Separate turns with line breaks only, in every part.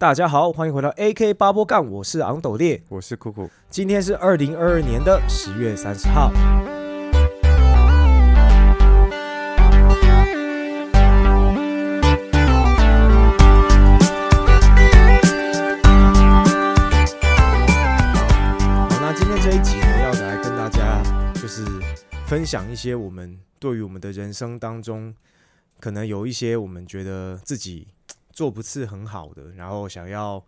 大家好，欢迎回到 AK 八波杠，我是昂斗烈。
我是酷酷，
今天是二零二二年的十月三十号。好，那今天这一集呢，要来跟大家就是分享一些我们对于我们的人生当中，可能有一些我们觉得自己做不是很好的，然后想要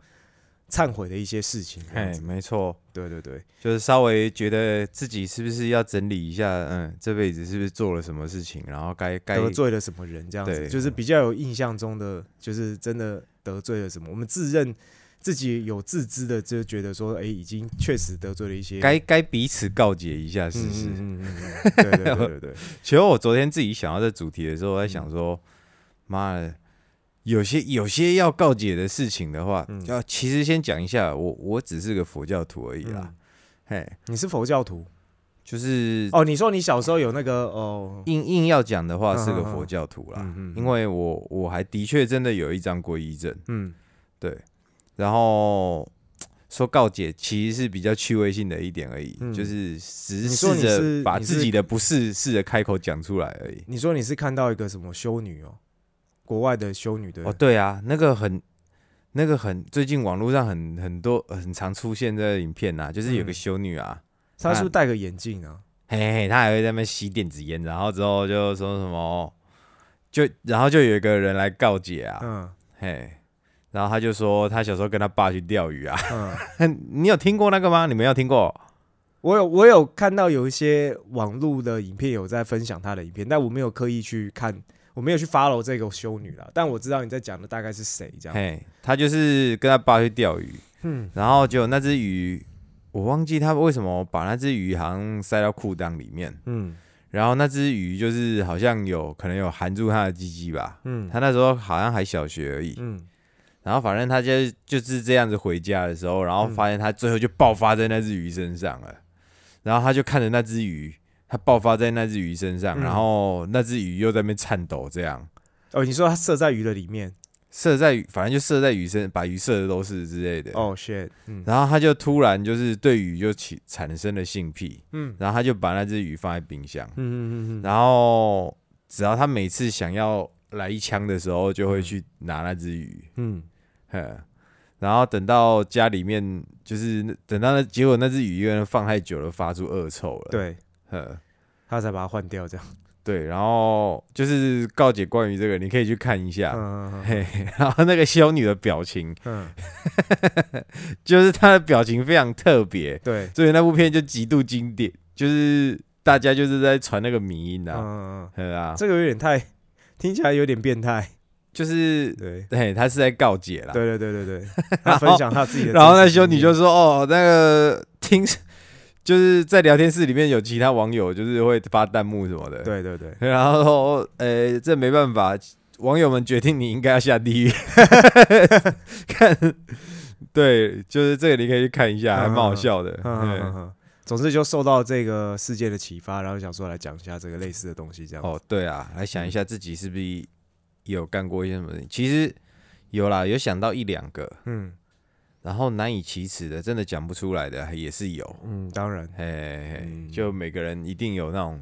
忏悔的一些事情。
哎，没错，
对对对，
就是稍微觉得自己是不是要整理一下，嗯，这辈子是不是做了什么事情，然后该该
得罪了什么人这样子，就是比较有印象中的，就是真的得罪了什么。我们自认自己有自知的，就觉得说，哎、已经确实得罪了一些。
该该彼此告解一下，是是？
嗯嗯嗯嗯，对对对对对，
其实我昨天自己想到这主题的时候，我在想说，妈的，有些有些要告解的事情的话，
嗯。
要其实先讲一下，我我只是个佛教徒而已啦，
嗯。
嘿，
你是佛教徒？
就是
哦？你说你小时候有那个哦，
硬硬要讲的话，是个佛教徒啦，因为我我还的确真的有一张皈依证。
嗯。
对，然后说告解其实是比较趣味性的一点而已，
嗯。
就是只
你说
试着把自己的不是试着开口讲出来而已。
你说你是看到一个什么修女哦，国外的修女的
哦，对啊，那个很。那个很最近网络上很很多很常出现的影片呐、就是有个
嗯
修女啊，
她是不是戴个眼镜啊？
嘿嘿，她还会在那边吸电子烟，然后之后就说什么，就然后就有一个人来告解啊，
嗯
嘿，然后他就说他小时候跟他爸去钓鱼啊，
嗯，
你有听过那个吗？你没有听过？
我有我有看到有一些网络的影片有在分享他的影片，但我没有刻意去看，我没有去 follow 这个修女了。但我知道你在讲的大概是谁这样。
嘿，他就是跟他爸去钓鱼，
嗯
然后结果那只鱼，我忘记他为什么把那只鱼好像塞到裤裆里面，
嗯
然后那只鱼就是好像有可能有含住他的鸡鸡吧，
嗯
他那时候好像还小学而已，
嗯
然后反正他就就是这样子回家的时候，然后
嗯
发现他最后就爆发在那只鱼身上了，然后他就看着那只鱼，他爆发在那只鱼身上，
嗯。
然后那只鱼又在那边颤抖，这样
哦，你说它射在鱼的里面？
射在鱼，反正就射在鱼身，把鱼射的都是之类的，
哦，shit，嗯。
然后他就突然就是对鱼就起产生了性癖，
嗯。
然后他就把那只鱼放在冰箱，
嗯嗯嗯嗯，
然后只要他每次想要来一枪的时候，就会去拿那只鱼，
嗯。
呵，然后等到家里面就是那等到那结果那只鱼因为放太久了，发出恶臭了，，
对，
呵。
他才把它换掉这样。
对，然后就是告解关于这个，你可以去看一下。
嗯
嘿，然后那个修女的表情，
嗯，
就是她的表情非常特别，
对，
所以那部片就极度经典，就是大家就是在传那个迷音
嗯
啊，
嗯嗯，
对啊，
这个有点太，听起来有点变态。
就是
对，
对，他是在告解啦。
对对对对对，他分享他自己的。
然后那修女就说：“哦，那个听，就是在聊天室里面有其他网友就是会发弹幕什么的。，
对对对，
然后说，呃，这没办法，网友们决定你应该要下地狱。看，对，就是这个你可以去看一下，还蛮好笑的。
总之就受到这个世界的启发，然后想说来讲一下这个类似的东西，这样。
哦，对啊，来想一下自己是不是有干过一些什么？其实有啦，有想到一两个，
嗯
然后难以启齿的，真的讲不出来的也是有。
嗯，当然，
嘿嘿嘿，
嗯。
就每个人一定有那种，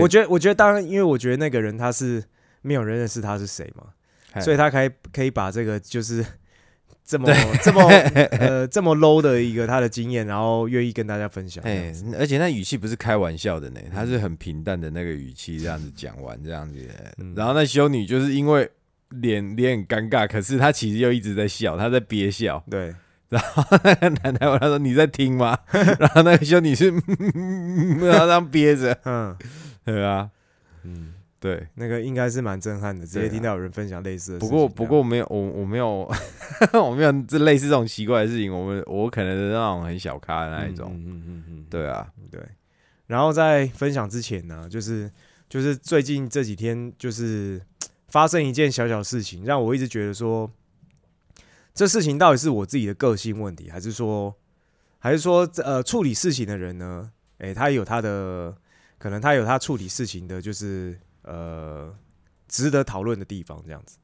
我觉得我觉得当然，因为我觉得那个人他是没有人认识他是谁嘛，所以他可以可以把这个就是这么 这么呃这么 low 的一个他的经验，然后愿意跟大家分享。
哎，而且那语气不是开玩笑的呢，他是很平淡的那个语气这样子讲完这样子，
嗯。
然后那修女就是因为脸脸很尴尬，可是他其实又一直在笑，他在憋笑。
对，
那个男的问他说：“你在听吗？” 然后那个兄弟是然后这样憋着，
嗯
对啊，
嗯，
对。
那个应该是蛮震撼的，直接听到有人分享类似的事
不。过不过我没有我我没有我没有这类似这种奇怪的事情，我们我可能是那种很小咖的那一种，
嗯嗯嗯嗯，
对啊，
对。然后在分享之前呢，就是就是最近这几天就是发生一件小小事情，让我一直觉得说，这事情到底是我自己的个性问题，还是说，还是说呃处理事情的人呢？诶，他有他的可能，他有他处理事情的，就是呃值得讨论的地方，这样子。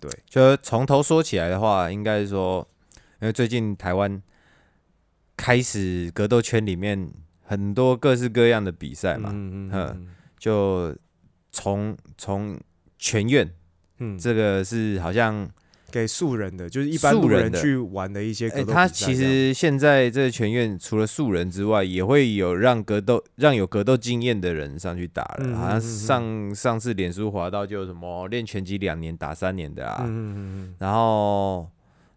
对，
就从头说起来的话，应该是说，因为最近台湾开始格斗圈里面很多各式各样的比赛嘛，
嗯
就从从全院。
嗯，
这个是好像，
给素人的，就是一般
素人
去玩的一些格
哎、
斗比赛
他其实现在这个全院除了素人之外，也会有让格斗让有格斗经验的人上去打了，好像
嗯嗯。嗯嗯
上上次脸书滑到就有什么练拳击两年打三年的啊，然后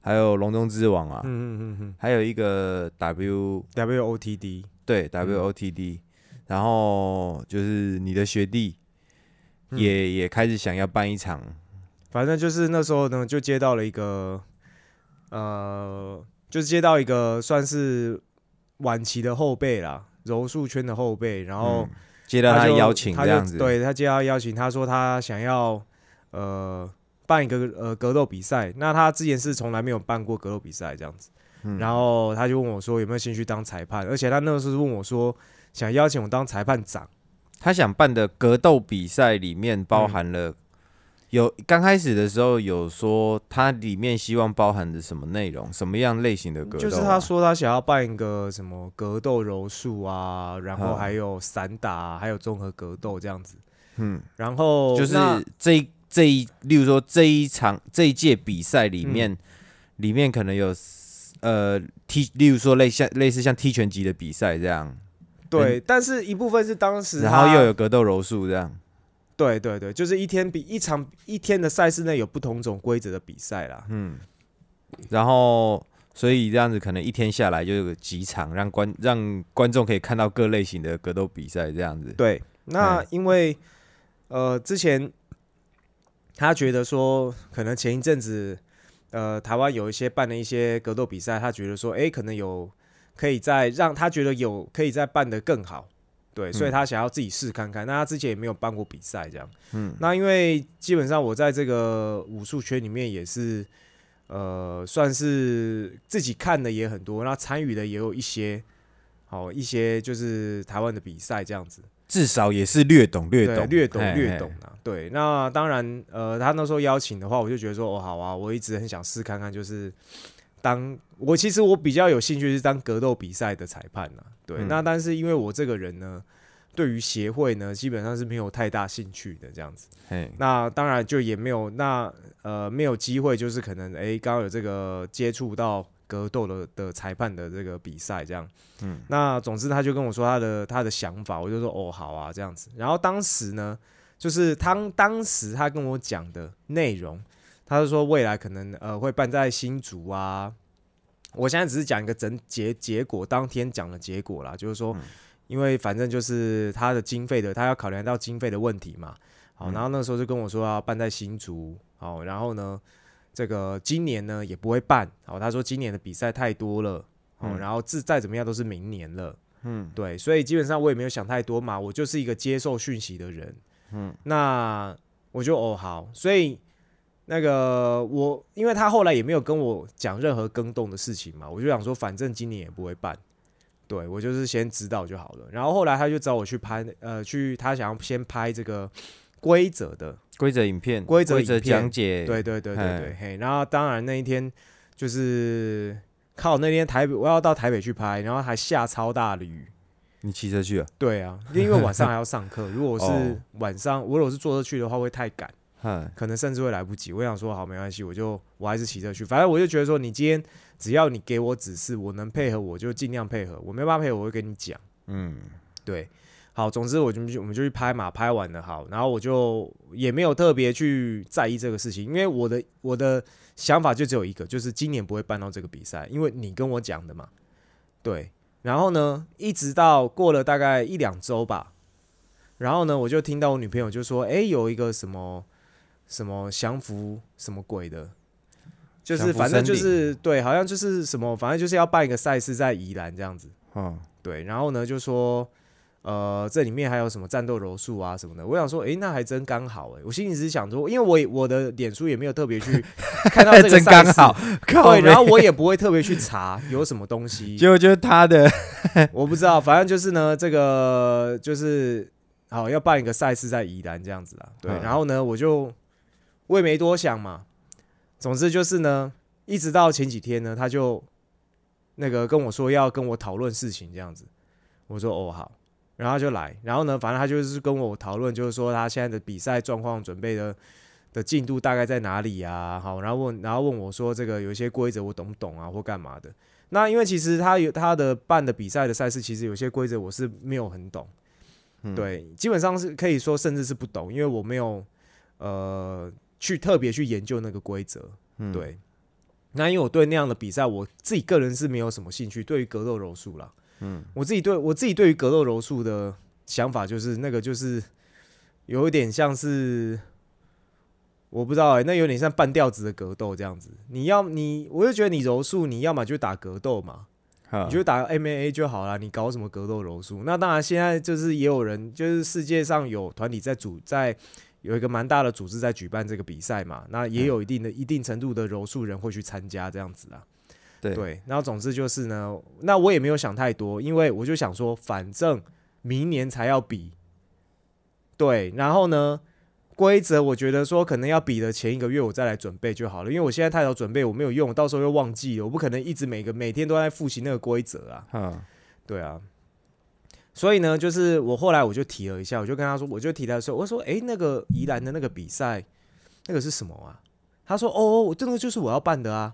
还有龙中之王啊，
嗯嗯嗯嗯
还有一个 W
嗯，WOTD，
对
嗯。
WOTD，、然后就是你的学弟
嗯。
也、也开始想要办一场，
反正就是那时候呢，就接到了一个，呃，就是接到一个算是晚期的后辈啦，柔术圈的后辈，然后
嗯接到他邀请
他
这样子，
对他接到邀请，他说他想要呃办一个呃格斗比赛，那他之前是从来没有办过格斗比赛这样子，
嗯。
然后他就问我说有没有兴趣当裁判，而且他那个时候问我说想邀请我当裁判长。
他想办的格斗比赛里面
嗯
包含了、有刚开始的时候有说他里面希望包含的什么内容，什么样类型的格斗啊、
就是他说他想要办一个什么格斗柔术啊，然后
嗯
还有散打啊、还有综合格斗这样子。
嗯，
然后
就是这一这一，例如说这一场这一届比赛里
嗯。
面，里面可能有呃踢，例如说类像类似像踢拳击的比赛这样，
对，但是一部分是当时
然后又有格斗柔术这样，
对对对，就是一天比一场一天的赛事内有不同种规则的比赛啦。
嗯，然后所以这样子可能一天下来就有个几场，让观让观众可以看到各类型的格斗比赛这样子。
对，那
嗯
因为呃之前他觉得说，可能前一阵子呃台湾有一些办了一些格斗比赛，他觉得说，诶，可能有可以再让他觉得有可以再办得更好。对，所以
嗯
他想要自己试看看。那他之前也没有办过比赛，这样。
嗯
那因为基本上我在这个武术圈里面也是，呃，算是自己看的也很多，那参与的也有一些，好一些就是台湾的比赛这样子。
至少也是略懂略，懂
略懂略懂啊。对，那当然，呃，他那时候邀请的话，我就觉得说，哦，好啊，我一直很想试看看，就是当我其实我比较有兴趣是当格斗比赛的裁判呐。对，
嗯
那但是因为我这个人呢，对于协会呢，基本上是没有太大兴趣的这样子。
嘿，
那当然就也没有那呃没有机会，就是可能诶，刚刚有这个接触到格斗的的裁判的这个比赛这样，
嗯
那总之他就跟我说他的他的想法，我就说哦好啊这样子。然后当时呢，就是他当时他跟我讲的内容，他是说未来可能呃会办在新竹啊。我现在只是讲一个整结结果，当天讲的结果啦，就是说，
嗯。
因为反正就是他的经费的，他要考量到经费的问题嘛。好，
嗯。
然后那时候就跟我说要办在新竹，好，然后呢，这个今年呢也不会办，好，他说今年的比赛太多了，好，
嗯。
然后自再怎么样都是明年了，
嗯。
对，所以基本上我也没有想太多嘛，我就是一个接受讯息的人，
嗯，
那我就哦好，所以那个我因为他后来也没有跟我讲任何更动的事情嘛，我就想说反正今年也不会办，对我就是先知道就好了。然后后来他就找我去拍，呃，去他想要先拍这个规则的，
规则影片、
规则影片
讲解，
对对对对
嘿
对，嘿，然后当然那一天就是靠那天台北我要到台北去拍，然后还下超大的雨。
你骑车去啊？
对啊，因为晚上还要上课。如果我是
哦
晚上，我如果是坐车去的话，会太赶，
嗨，
可能甚至会来不及。我想说，好，没关系，我就我还是骑车去。反正我就觉得说，你今天只要你给我指示，我能配合，我就尽量配合。我没办法配合，我会跟你讲。
嗯
对，好，总之我就我们就去拍嘛，拍完了好，然后我就也没有特别去在意这个事情，因为我的我的想法就只有一个，就是今年不会办到这个比赛，因为你跟我讲的嘛，对，然后呢，一直到过了大概一两周吧，然后呢，我就听到我女朋友就说，诶，有一个什么什么降服什么鬼的。就是反正就是对，好像就是什么，反正就是要办一个赛事在宜兰这样子。
嗯，
对，然后呢就说，呃，这里面还有什么战斗柔术啊什么的。我想说，诶，那还真刚好诶。我心里只是想说，因为我我的脸书也没有特别去 看到这个
真
赛事
刚好，
对，然后我也不会特别去查有什么东西，
结果就是他的，
我不知道，反正就是呢，这个就是好要办一个赛事在宜兰这样子啦。对，
嗯
然后呢，我就我也没多想嘛，总之就是呢，一直到前几天呢，他就那个跟我说要跟我讨论事情这样子，我说哦好，然后他就来，然后呢，反正他就是跟我讨论，就是说他现在的比赛状况、准备的的进度大概在哪里啊？好，然后问，然后问我说这个有一些规则我懂不懂啊，或干嘛的？那因为其实他有他的办的比赛的赛事，其实有些规则我是没有很懂，对，基本上是可以说甚至是不懂，因为我没有呃去特别去研究那个规则，对。那因为我对那样的比赛，我自己个人是没有什么兴趣。对于格斗柔术啦，嗯，我自己对我自己对于格斗柔术的想法就是那个就是有一点像是我不知道哎，那有点像半吊子的格斗这样子。你要你，我就觉得你柔术，你要么就打格斗嘛，你就打 M A A 就好了。你搞什么格斗柔术？那当然，现在就是也有人，就是世界上有团体在组在。有一个蛮大的组织在举办这个比赛嘛，那也有一定的一定程度的柔术人会去参加这样子啊。
对，
然后总之就是呢，那我也没有想太多，因为我就想说，反正明年才要比。对，然后呢，规则我觉得说可能要比的前一个月我再来准备就好了，因为我现在太早准备我没有用，到时候又忘记了，我不可能一直每个每天都在复习那个规则啊。嗯，对啊。所以呢，就是我后来我就提了一下，我就跟他说，我就提他说，我说，哎，那个宜兰的那个比赛，那个是什么啊？他说，哦，我这个就是我要办的啊。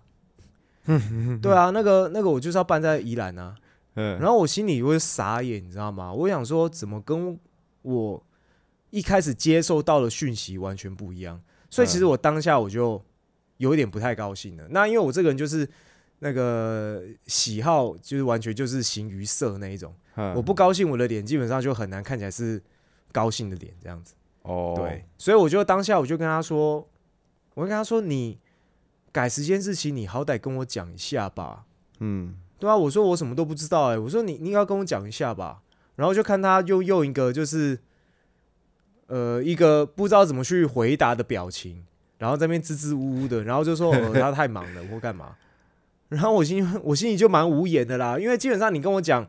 对啊，那个那个我就是要办在宜兰啊。嗯。然后我心里会傻眼，你知道吗？我想说，怎么跟我一开始接受到的讯息完全不一样？所以其实我当下我就有一点不太高兴了。那因为我这个人就是那个喜好，就是完全就是形于色那一种。我不高兴，我的脸基本上就很难看起来是高兴的脸这样子。哦，对，所以我就当下我就跟他说，我跟他说，你改时间日期，你好歹跟我讲一下吧。嗯，对啊，我说我什么都不知道哎，我说你你应该跟我讲一下吧。然后就看他又用一个就是呃一个不知道怎么去回答的表情，然后在那边支支吾吾的，然后就说 他太忙了或干嘛。然后我心我心里就蛮无言的啦，因为基本上你跟我讲。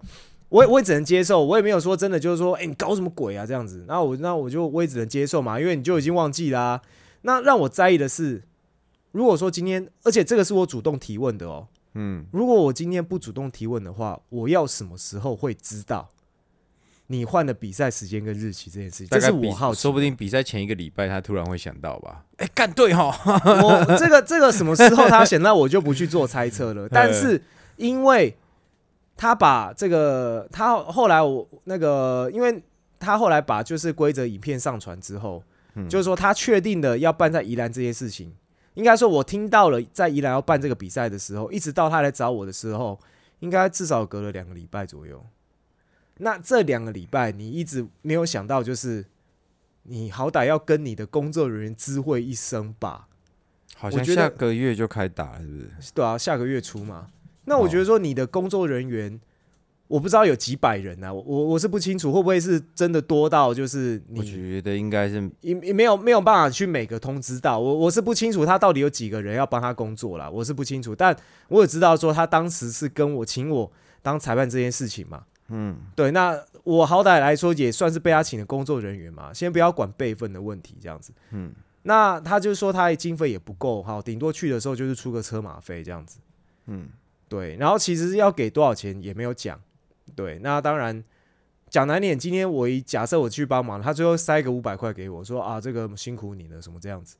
我也我也只能接受，我也没有说真的，就是说，哎，你搞什么鬼啊这样子？那我那我就我也只能接受嘛，因为你就已经忘记啦。那让我在意的是，如果说今天，而且这个是我主动提问的哦，嗯，如果我今天不主动提问的话，我要什么时候会知道你换的比赛时间跟日期这件事情？这是我好，
说不定比赛前一个礼拜他突然会想到吧？哎，干对哈，
我这个这个什么时候他想到，我就不去做猜测了。但是因为。他把这个，他后来我那个，因为他后来把就是规则影片上传之后，就是说他确定的要办在宜兰这件事情，应该说我听到了在宜兰要办这个比赛的时候，一直到他来找我的时候，应该至少隔了两个礼拜左右。那这两个礼拜你一直没有想到，就是你好歹要跟你的工作人员知会一声吧？
好像下个月就开打了，是不是？
对啊，下个月初嘛。那我觉得说你的工作人员，我不知道有几百人啊，我我是不清楚会不会是真的多到就是你，
我觉得应该是
也也没有没有办法去每个通知到我，我是不清楚他到底有几个人要帮他工作啦，我是不清楚，但我也知道说他当时是跟我请我当裁判这件事情嘛，嗯，对，那我好歹来说也算是被他请的工作人员嘛，先不要管辈分的问题这样子，嗯，那他就说他的经费也不够，哈，顶多去的时候就是出个车马费这样子，嗯。对，然后其实要给多少钱也没有讲。对，那当然讲难点，今天我一假设我去帮忙，他最后塞个五百块给我，说啊这个辛苦你了什么这样子，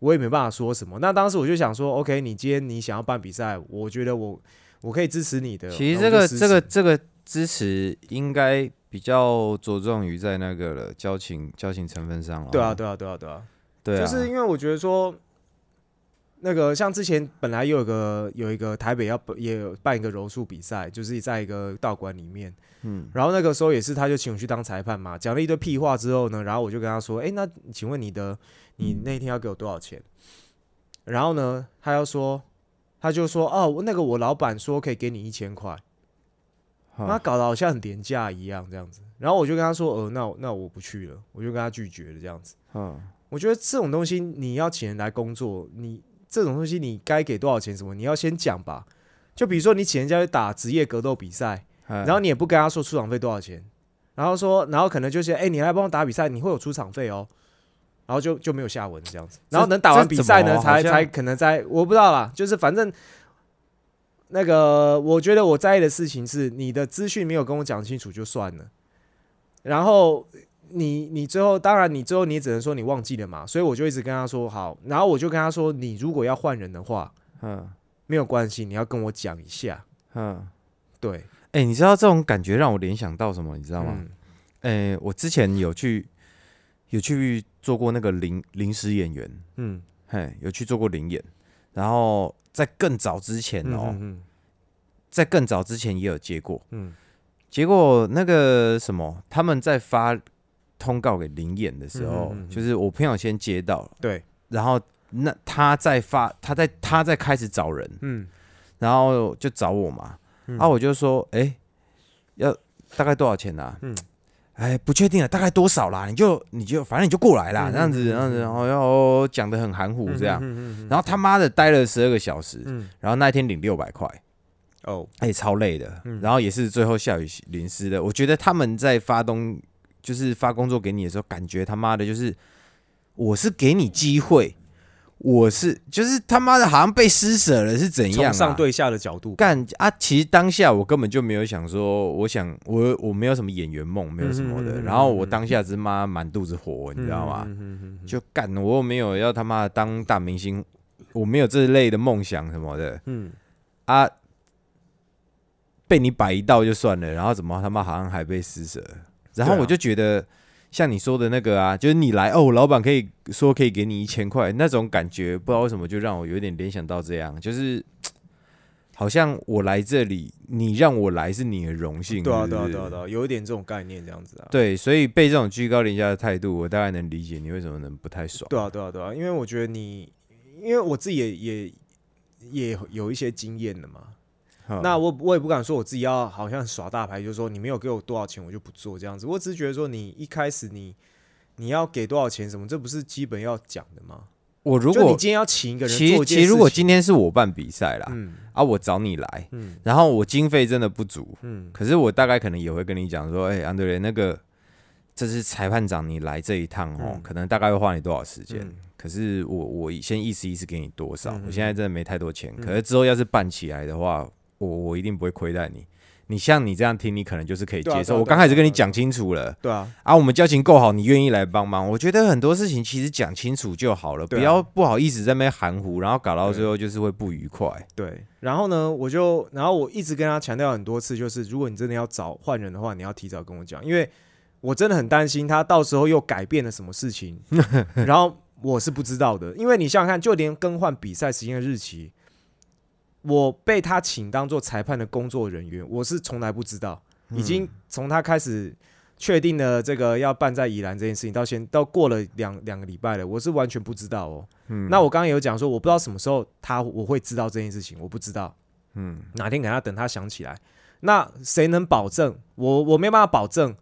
我也没办法说什么。那当时我就想说，OK，你今天你想要办比赛，我觉得我我可以支持你的。
其实这个这个这个支持应该比较着重于在那个了交情交情成分上了。
对啊，对啊，对啊，对啊，
对
啊，就是因为我觉得说。那个像之前本来有个有一个台北要也有办一个柔术比赛，就是在一个道馆里面，嗯，然后那个时候也是他就请我去当裁判嘛，讲了一堆屁话之后呢，然后我就跟他说，哎，那请问你的你那天要给我多少钱？然后呢，他要说，他就说，哦，那个我老板说可以给你一千块，他搞得好像很廉价一样这样子，然后我就跟他说，呃，那那我不去了，我就跟他拒绝了这样子，嗯，我觉得这种东西你要请人来工作，你。这种东西你该给多少钱？什么你要先讲吧。就比如说你请人家去打职业格斗比赛，然后你也不跟他说出场费多少钱，然后说，然后可能就是，哎，你来帮我打比赛，你会有出场费哦。然然后就就没有下文这样子。然后等打完比赛呢，才才可能在我不知道啦，就是反正那个我觉得我在意的事情是你的资讯没有跟我讲清楚就算了，然后你你最后当然你最后你也只能说你忘记了嘛，所以我就一直跟他说好，然后我就跟他说你如果要换人的话
嗯
没有关系，你要跟我讲一下，
嗯，
对，
哎、你知道这种感觉让我联想到什么？你知
知
道吗？哎、我之前有去有去做过那个临临时演员，
嗯，
嘿，有去做过临演，然后在更早之前
嗯
哦，
嗯
在更早之前也有接过，
嗯
结果那个什么，他们在发通告给林演的时候，
嗯嗯嗯嗯。
就是我朋友先接到了，
对，
然后那他在发，他在他在开始找人，
嗯。
然后就找我嘛，
嗯。
啊，我就说，哎、要大概多少钱啊？
嗯。
哎，不确定啊，大概多少啦？你就你就反正你就过来啦，
嗯
这样子，
嗯
这样子，
嗯。
然后要讲的很含糊这样，然后他妈的待了十二个小时，
嗯。
然后那一天领六百块，
哦，
哎、超累的，
嗯。
然后也是最后下雨淋湿的。我觉得他们在发东就是发工作给你的时候，感觉他妈的就是我是给你机会，我是就是他妈的好像被施舍了是怎样、
上对下的角度，
干啊！其实当下我根本就没有想说，我想我我没有什么演员梦，没有什么的。然后我当下只妈满肚子火，你知道吗？就干，我又没有要他妈的当大明星，我没有这类的梦想什么的
嗯
啊。被你摆一道就算了，然后怎么他妈好像还被施舍？然后我就觉得，像你说的那个啊，就是你来哦，老板可以说可以给你一千块，那种感觉，不知道为什么就让我有点联想到这样，就是 好像我来这里，你让我来是你的荣幸，
对啊对啊对啊对啊，有一点这种概念这样子啊。
对，所以被这种居高临下的态度，我大概能理解你为什么能不太爽。
对啊对啊对啊，因为我觉得你，因为我自己也也也有一些经验的嘛。
嗯
那我我也不敢说我自己要好像耍大牌，就是说你没有给我多少钱我就不做这样子。我只是觉得说你一开始你你要给多少钱什么，这不是基本要讲的吗？
我如果
你今天要请一个人
其实其实如果今天是我办比赛啦，
嗯
啊，我找你来，
嗯
然后我经费真的不足，
嗯
可是我大概可能也会跟你讲说，哎、安德烈，那个这是裁判长你来这一趟哦，
嗯
可能大概会花你多少时间？
嗯
可是我我先意思意思给你多少，我现在真的没太多钱，
嗯
可是之后要是办起来的话，我我一定不会亏待你。你像你这样听，你可能就是可以接受。我刚开始跟你讲清楚了，
对啊
啊，我们交情够好，你愿意来帮忙，我觉得很多事情其实讲清楚就好了，不要不好意思在那边含糊，然后搞到最后就是会不愉快。
对。然后呢，我就然后我一直跟他强调很多次，就是如果你真的要找换人的话，你要提早跟我讲，因为我真的很担心他到时候又改变了什么事情，然后我是不知道的。因为你想想看，就连更换比赛时间的日期，我被他请当做裁判的工作人员，我是从来不知道。已经从他开始确定了这个要办在宜兰这件事情，到现到过了两两个礼拜了，我是完全不知道哦。
嗯
那我刚刚有讲说，我不知道什么时候他我会知道这件事情，我不知道
嗯
哪天可能要等他想起来。那谁能保证？我我没办法保证，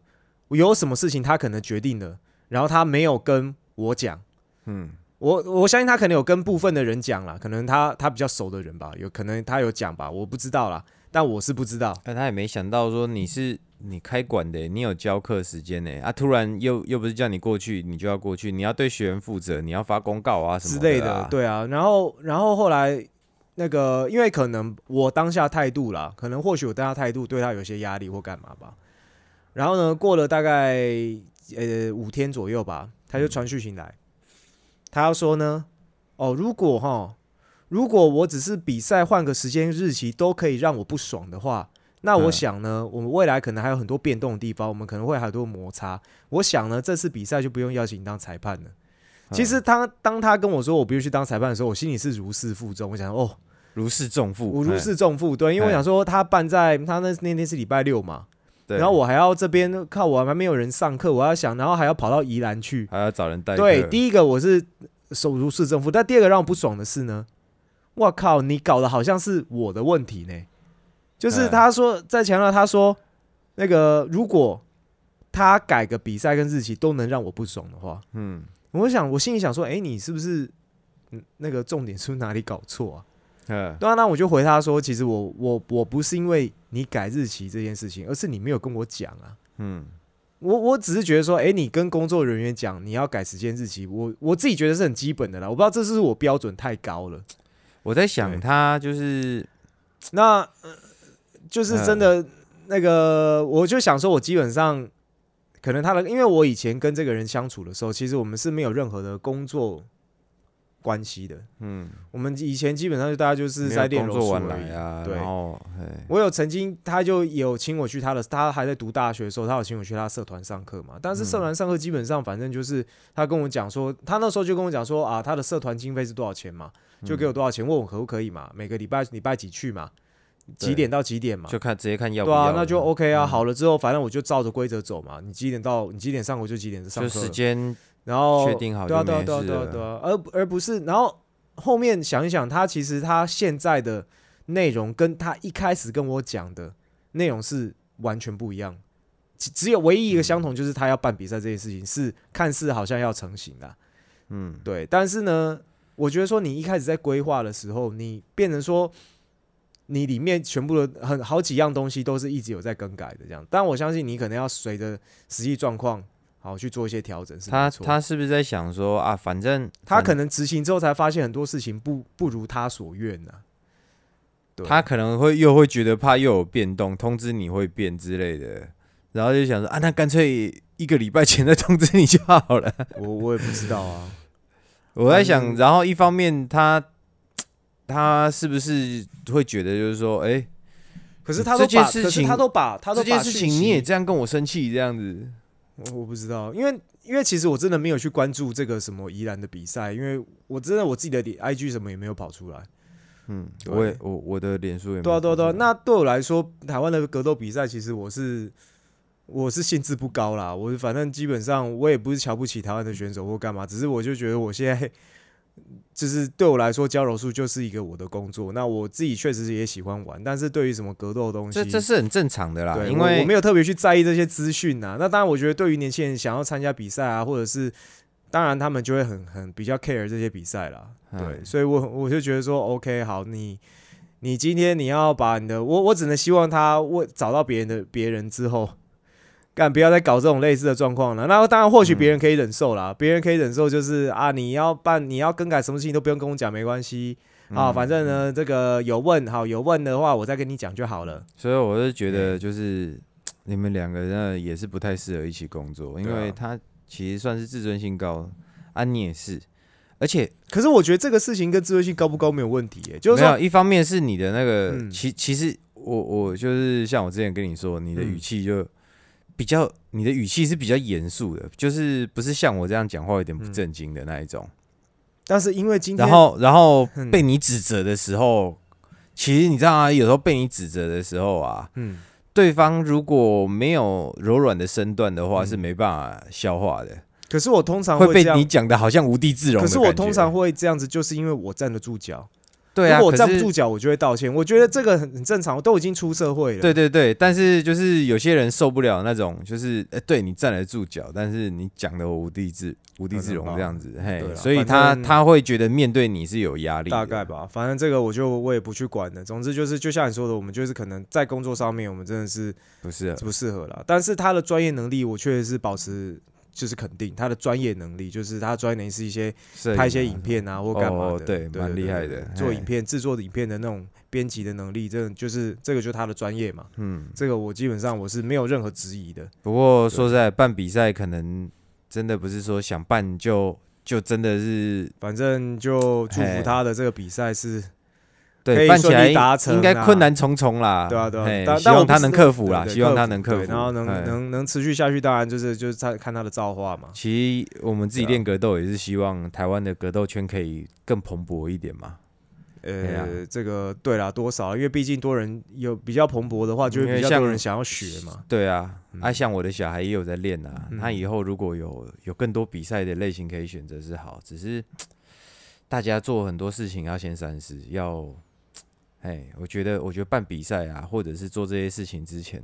有什么事情他可能决定了，然后他没有跟我讲。
嗯
我我相信他可能有跟部分的人讲啦，可能他他比较熟的人吧，有可能他有讲吧，我不知道啦，但我是不知道。
但他也没想到说你是你开馆的，你有教课时间呢啊，突然又又不是叫你过去，你就要过去，你要对学员负责，你要发公告啊什么
之类
的、
对啊。然后，然后后来那个，因为可能我当下态度啦，可能或许我当下态度对他有些压力或干嘛吧。然后呢，过了大概呃五天左右吧，他就传讯息来，他要说呢，哦，如果哈，如果我只是比赛换个时间日期都可以让我不爽的话。那我
嗯
想呢，我们未来可能还有很多变动的地方，我们可能会很多摩擦。我想呢，这次比赛就不用邀请你当裁判了。其实他当他跟我说我不用去当裁判的时候，我心里是如释负重。我想哦，
如释重负，
我如
哎
释重负，对，因为我
哎
想说他办在他那那天是礼拜六嘛，
对
然后我还要这边靠我还没有人上课，我要想，然后还要跑到宜兰去。
还要找人代
对，第一个我是手如市政府，但第二个让我不爽的是呢，我靠，你搞得好像是我的问题呢。就是
哎
他说在强调，他说那个如果他改个比赛跟日期都能让我不爽的话，
嗯
我想，我心里想说，哎、你是不是，嗯，那个重点是不是哪里搞错啊？
嗯
对啊，那我就回他说，其实我我我不是因为你改日期这件事情，而是你没有跟我讲啊。
嗯
我我只是觉得说，哎、你跟工作人员讲你要改时间日期，我我自己觉得是很基本的啦。我不知道这是不是我标准太高了。
我在想他就是
那、呃、就是真
嗯
的那个，我就想说，我基本上可能他的，因为我以前跟这个人相处的时候，其实我们是没有任何的工作关系的。
嗯，
我们以前基本上就大家就是在练柔术而已
来啊，
对我有曾经，他就有请我去他的，他还在读大学的时候，他有请我去他社团上课嘛。但是社团上课基本上，反正就是他跟我讲说，他那时候就跟我讲说啊，他的社团经费是多少钱嘛，就给我多少钱，问我可不可以嘛，每个礼拜礼拜几去嘛，几
对
点到几点嘛。
就看直接看要不要了，，
对啊那就 OK 啊。
嗯
好了之后，反正我就照着规则走嘛。你几点到？你几点上我就几点上
就
课。
时间
然后
确定好
对啊，对啊，对啊，对啊，对啊，而而不是，然后后面想一想，他其实他现在的内容跟他一开始跟我讲的内容是完全不一样，只只有唯一一个相同，就是他要办比赛这件事情是看似好像要成型的，
嗯，
对，但是呢，我觉得说你一开始在规划的时候，你变成说。你里面全部的很好几样东西都是一直有在更改的，这样。但我相信你可能要随着实际状况好去做一些调整。是
他他是不是在想说啊，反正
他可能执行之后才发现很多事情不不如他所愿呐、对
他可能会又会觉得怕又有变动，通知你会变之类的，然后就想说啊，那干脆一个礼拜前再通知你就好了。
我我也不知道啊。
我在想，然后一方面他他是不是会觉得就是说，哎、
可是他
这件事情
他都把他都
这件事情你也这样跟我生气这样子，
我我不知道，因为因为其实我真的没有去关注这个什么宜兰的比赛，因为我真的我自己的 IG 什么也没有跑出来。
嗯，我也我我的脸书也没
对啊，对啊，对啊。那对我来说，台湾的格斗比赛，其实我是我是兴致不高啦。我反正基本上我也不是瞧不起台湾的选手或干嘛，只是我就觉得我现在就是对我来说，交柔术就是一个我的工作。那我自己确实也喜欢玩，但是对于什么格斗的东西，
这这是很正常的啦，
对，
因为
我没有特别去在意这些资讯呐。那当然，我觉得对于年轻人想要参加比赛啊，或者是当然他们就会很很比较 care 这些比赛啦。对，
嗯
所以我我就觉得说，OK，好，你你今天你要把你的，我我只能希望他为找到别人的别人之后。干，不要再搞这种类似的状况了。那当然，或许别人可以忍受啦，别、人可以忍受，就是啊，你要办，你要更改什么事情都不用跟我讲，没关系。啊。
嗯
反正呢，这个有问好，有问的话，我再跟你讲就好了。
所以我是觉得就是你们两个人也是不太适合一起工作，因为他其实算是自尊心高，啊你也是，而且
可是我觉得这个事情跟自尊心高不高没有问题耶，就是
一方面是你的那个，
嗯。
其其实我我就是像我之前跟你说，你的
嗯。
语气就比较，你的语气是比较严肃的，就是不是像我这样讲话有点不
嗯
正经的那一种。
但是因为今天，
然后然 后
嗯
被你指责的时候，其实你知道啊，有时候被你指责的时候啊，
嗯，
对方如果没有柔软的身段的话，
嗯
是没办法消化的，
可是我通常
会被你讲的好像无地自容
可。是我通常会这样子，就是因为我站得住脚。
对啊，
如果我站不住脚，我就会道歉。我觉得这个很很正常，我都已经出社会了。
对对对，但是就是有些人受不了那种，就是呃，对你站得住脚，但是你讲的我无地自无地自容这样子，嘿所以他他会觉得面对你是有压力，
大概吧，反正这个我就我也不去管了。总之就是，就像你说的，我们就是可能在工作上面，我们真的是
不是？
不适合了。但是他的专业能力，我确实是保持就是肯定他的专业能力，就是他的专业能力是一些拍一些
啊
影片啊或干嘛的，
哦对蛮厉害的
做影片制作影片的那种编辑的能力，这就是这个就是他的专业嘛。
嗯，
这个我基本上我是没有任何质疑的。
不过说实在，办比赛可能真的不是说想办就就真的是
反正就祝福他的这个比赛是，可
对办起来
利达成
应该
啊
困难重重啦，
对啊对啊，
希望他能克服啦，希望他能克服，
然后能能能持续下去，当然就是就是他看他的造化嘛。
其实我们自己练格斗也是希望台湾的格斗圈可以更蓬勃一点嘛。
呃，这个对啦，多少？因为毕竟多人有比较蓬勃的话，就会比较多人想要学嘛。
对啊，
嗯
啊，像我的小孩也有在练啊，
嗯
他以后如果有有更多比赛的类型可以选择是好，只是大家做很多事情要先三思，要，哎，我觉得我觉得办比赛啊，或者是做这些事情之前，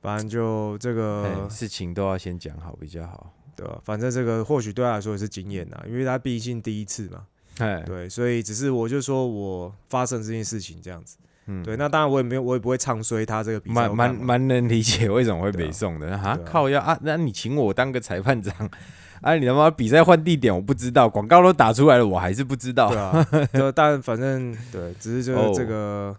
反正就这
哎、
个，
事情都要先讲好比较好。
对吧？反正这个或许对他来说也是经验呐，因为他毕竟第一次嘛。
哎，
对，所以只是我就说我发生这件事情这样子。
嗯
对，那当然我也没有，我也不会唱衰他这个比赛，
蛮蛮蛮能理解为什么会
对啊
北宋的啊
对啊
靠要啊，那你请我当个裁判长，啊你他妈比赛换地点我不知道，广告都打出来了，我还是不知道
对。啊，就但反正对，只是就是这个，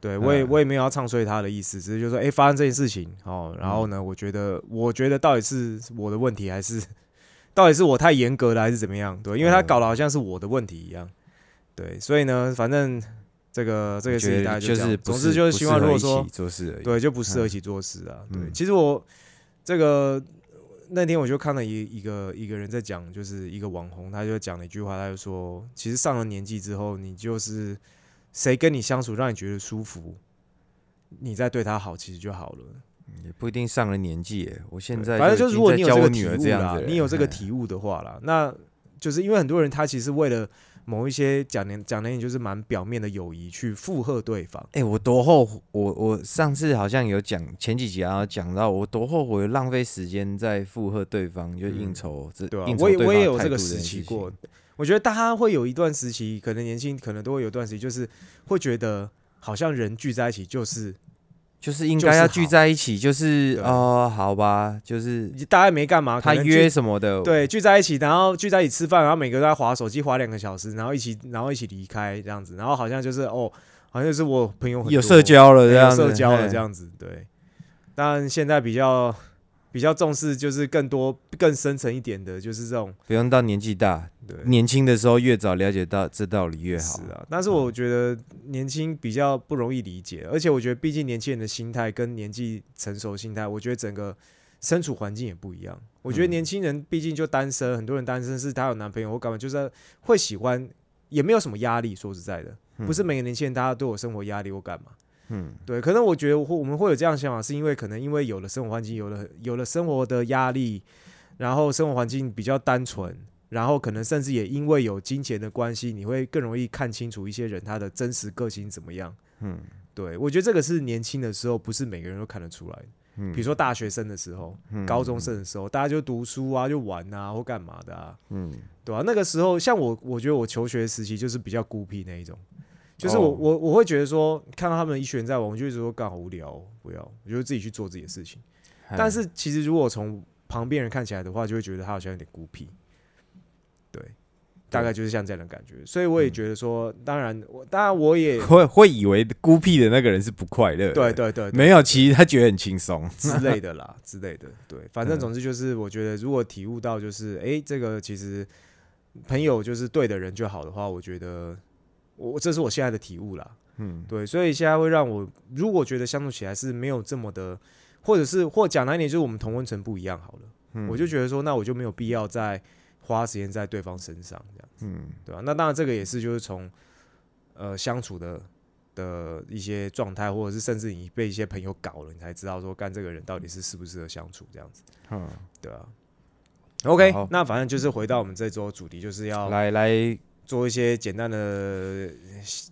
对我也
嗯
我也没有要唱衰他的意思，只是就说，哎、发生这件事情哦，然后
嗯
呢，我觉得，我觉得到底是我的问题，还是到底是我太严格了，还是怎么样？对，因为他
嗯
搞得好像是我的问题一样，对，所以呢，反正这个这个事情大概这样
就是
总之就是希望，如果说
起做事。
对，就不适合
嗯
一起做事啊。对，
嗯
其实我这个那天我就看了一一个一个人在讲，就是一个网红，他就讲了一句话，他就说，其实上了年纪之后，你就是谁跟你相处让你觉得舒服，你再对他好，其实就好了。
也不一定上了年纪耶，我现在
反正就是如果你有这个体
教我女儿这
悟啦你有这个体悟的话啦，那就是因为很多人他其实为了某一些讲年讲难听就是蛮表面的友谊去附和对方。
哎、我多后悔，我我上次好像有讲前几集啊，讲到我多后悔浪费时间在附和对方，就应酬这、
对啊我也我也有这个时期过。我觉得大家会有一段时期，可能年轻，可能都会有一段时期，就是会觉得好像人聚在一起就是
就是应该要聚在一起，就是
对。
哦，好吧，就是
大家没干嘛，
他约什么的，
对聚在一起，然后聚在一起吃饭，然后每个都在划手机划两个小时，然后一起然后一起离开这样子，然后好像就是哦，好像就是我朋友很
有社交了这样子，
社交了这样子，对。但现在比较比较重视就是更多更深层一点的，就是这种
不用到年纪大，
对。
年轻的时候越早了解到这道理越好
是。啊，但是我觉得年轻比较不容易理解，而且我觉得毕竟年轻人的心态跟年纪成熟心态，我觉得整个身处环境也不一样。我觉得
嗯
年轻人毕竟就单身，很多人单身是他有男朋友或干嘛，就是会喜欢，也没有什么压力。说实在的，不是每个年轻人大家都有生活压力或干嘛。
嗯，
对，可能我觉得会我们会有这样的想法，是因为可能因为有了生活环境，有了有了生活的压力，然后生活环境比较单纯，然后可能甚至也因为有金钱的关系，你会更容易看清楚一些人他的真实个性怎么样。
嗯，
对我觉得这个是年轻的时候不是每个人都看得出来的。
嗯
比如说大学生的时候，
嗯
高中生的时候，大家就读书啊，就玩啊，或干嘛的啊，
嗯，
对啊，那个时候，像我，我觉得我求学时期就是比较孤僻那一种，就是我、
哦
我我会觉得说，看到他们一群人在玩，我就一直说，干好无聊哦、不要，我就自己去做自己的事情。但是其实如果从旁边人看起来的话，就会觉得他好像有点孤僻，对，大概就是像这样的感觉。所以我也觉得说，当然我当然我也
会会以为孤僻的那个人是不快乐，
对对对对
没有，其实他觉得很轻松。
之类的啦，之类的。对，反正
嗯
总之就是，我觉得如果体悟到就是，诶，这个其实朋友就是对的人就好的话，我觉得我这是我现在的体悟啦。
嗯，
对，所以现在会让我如果觉得相处起来是没有这么的，或者是或讲难一点，就是我们同温层不一样好了，
嗯
我就觉得说，那我就没有必要再花时间在对方身上这样。
嗯
对吧、那当然，这个也是就是从呃相处的的一些状态，或者是甚至你被一些朋友搞了，你才知道说干这个人到底是适不适合相处这样子，
嗯，
对啊。OK，那反正就是回到我们这周主题，就是要
来来，
做一些简单的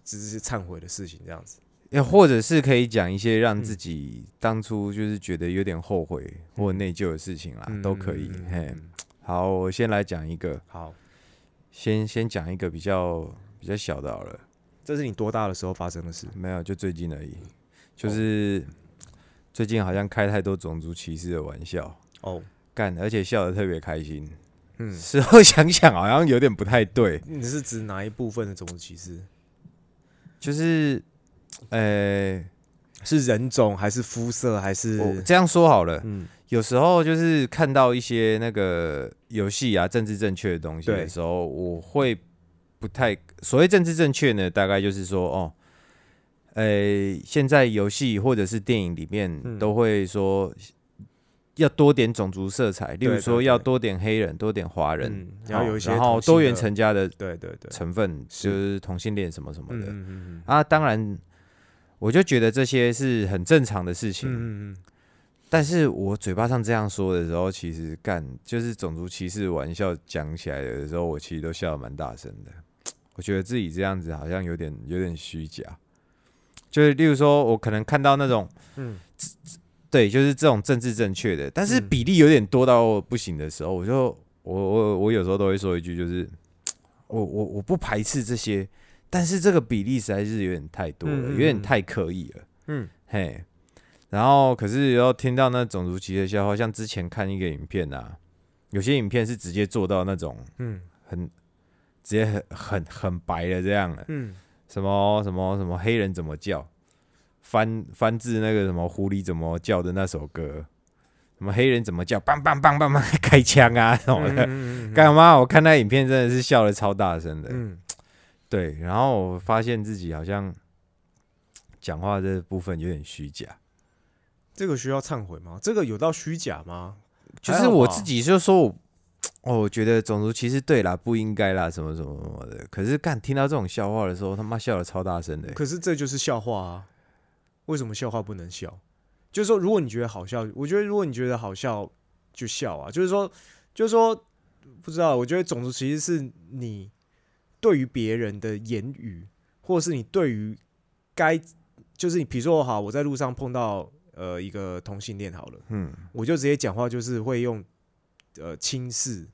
只是忏悔的事情，这样子。
也或者是可以讲一些让
嗯。
自己当初就是觉得有点后悔或内疚的事情啦，
嗯
都可以。嘿，
嗯。
好，我先来讲一个，
好，
先先讲一个比较比较小的好了，
这是你多大的时候发生的事？
没有，就最近而已，
哦
就是最近好像开太多种族歧视的玩笑，
哦，
干，而且笑得特别开心。
嗯，
事后想想，好像有点不太对，
你是指哪一部分的种族歧视？
就是，呃，
是人种还是肤色还是？
我这样说好了，
嗯。
有时候就是看到一些那个游戏啊政治正确的东西
对。
的时候，我会不太所谓政治正确呢，大概就是说哦，呃，现在游戏或者是电影里面
嗯。
都会说要多点种族色彩，例如说要多点黑人、多点华人
嗯，然后有一些
然后多元成家的
对对对，
成分，就是同性恋什么什么
嗯
的啊。当然，我就觉得这些是很正常的事情。
嗯嗯嗯，
但是我嘴巴上这样说的时候，其实干就是种族歧视玩笑讲起来的时候，我其实都笑得蛮大声的。我觉得自己这样子好像有点有点虚假，就是例如说，我可能看到那种，
嗯
对，就是这种政治正确的，但是
嗯。
比例有点多到不行的时候，我就我我我有时候都会说一句，就是我我我不排斥这些但是这个比例实在是有点太多了，有点太刻意了。
嗯。
嘿，然后可是又听到那种族歧视的笑话，像之前看一个影片啊，有些影片是直接做到那种
嗯。
很直接很很很白的这样的，
嗯，
什么什么什么黑人怎么叫，翻翻自那个什么狐狸怎么叫的那首歌，什么黑人怎么叫，梆梆梆梆梆开枪啊什么的。
嗯
干嘛？我看那影片真的是笑的超大声的，
嗯
对。然后我发现自己好像讲话这部分有点虚假，
这个需要忏悔吗？这个有到虚假吗？
就是我自己就说我，哦，我觉得种族歧视对啦，不应该啦，什么什么什么的。可是干听到这种笑话的时候，他妈笑的超大声的、
可是这就是笑话啊！为什么笑话不能笑？就是说，如果你觉得好笑，我觉得如果你觉得好笑就笑啊。就是说，就是说，不知道，我觉得种族歧视是你对于别人的言语，或者是你对于该，就是你比如说好，我在路上碰到呃一个同性恋好了，
嗯，
我就直接讲话，就是会用呃轻视，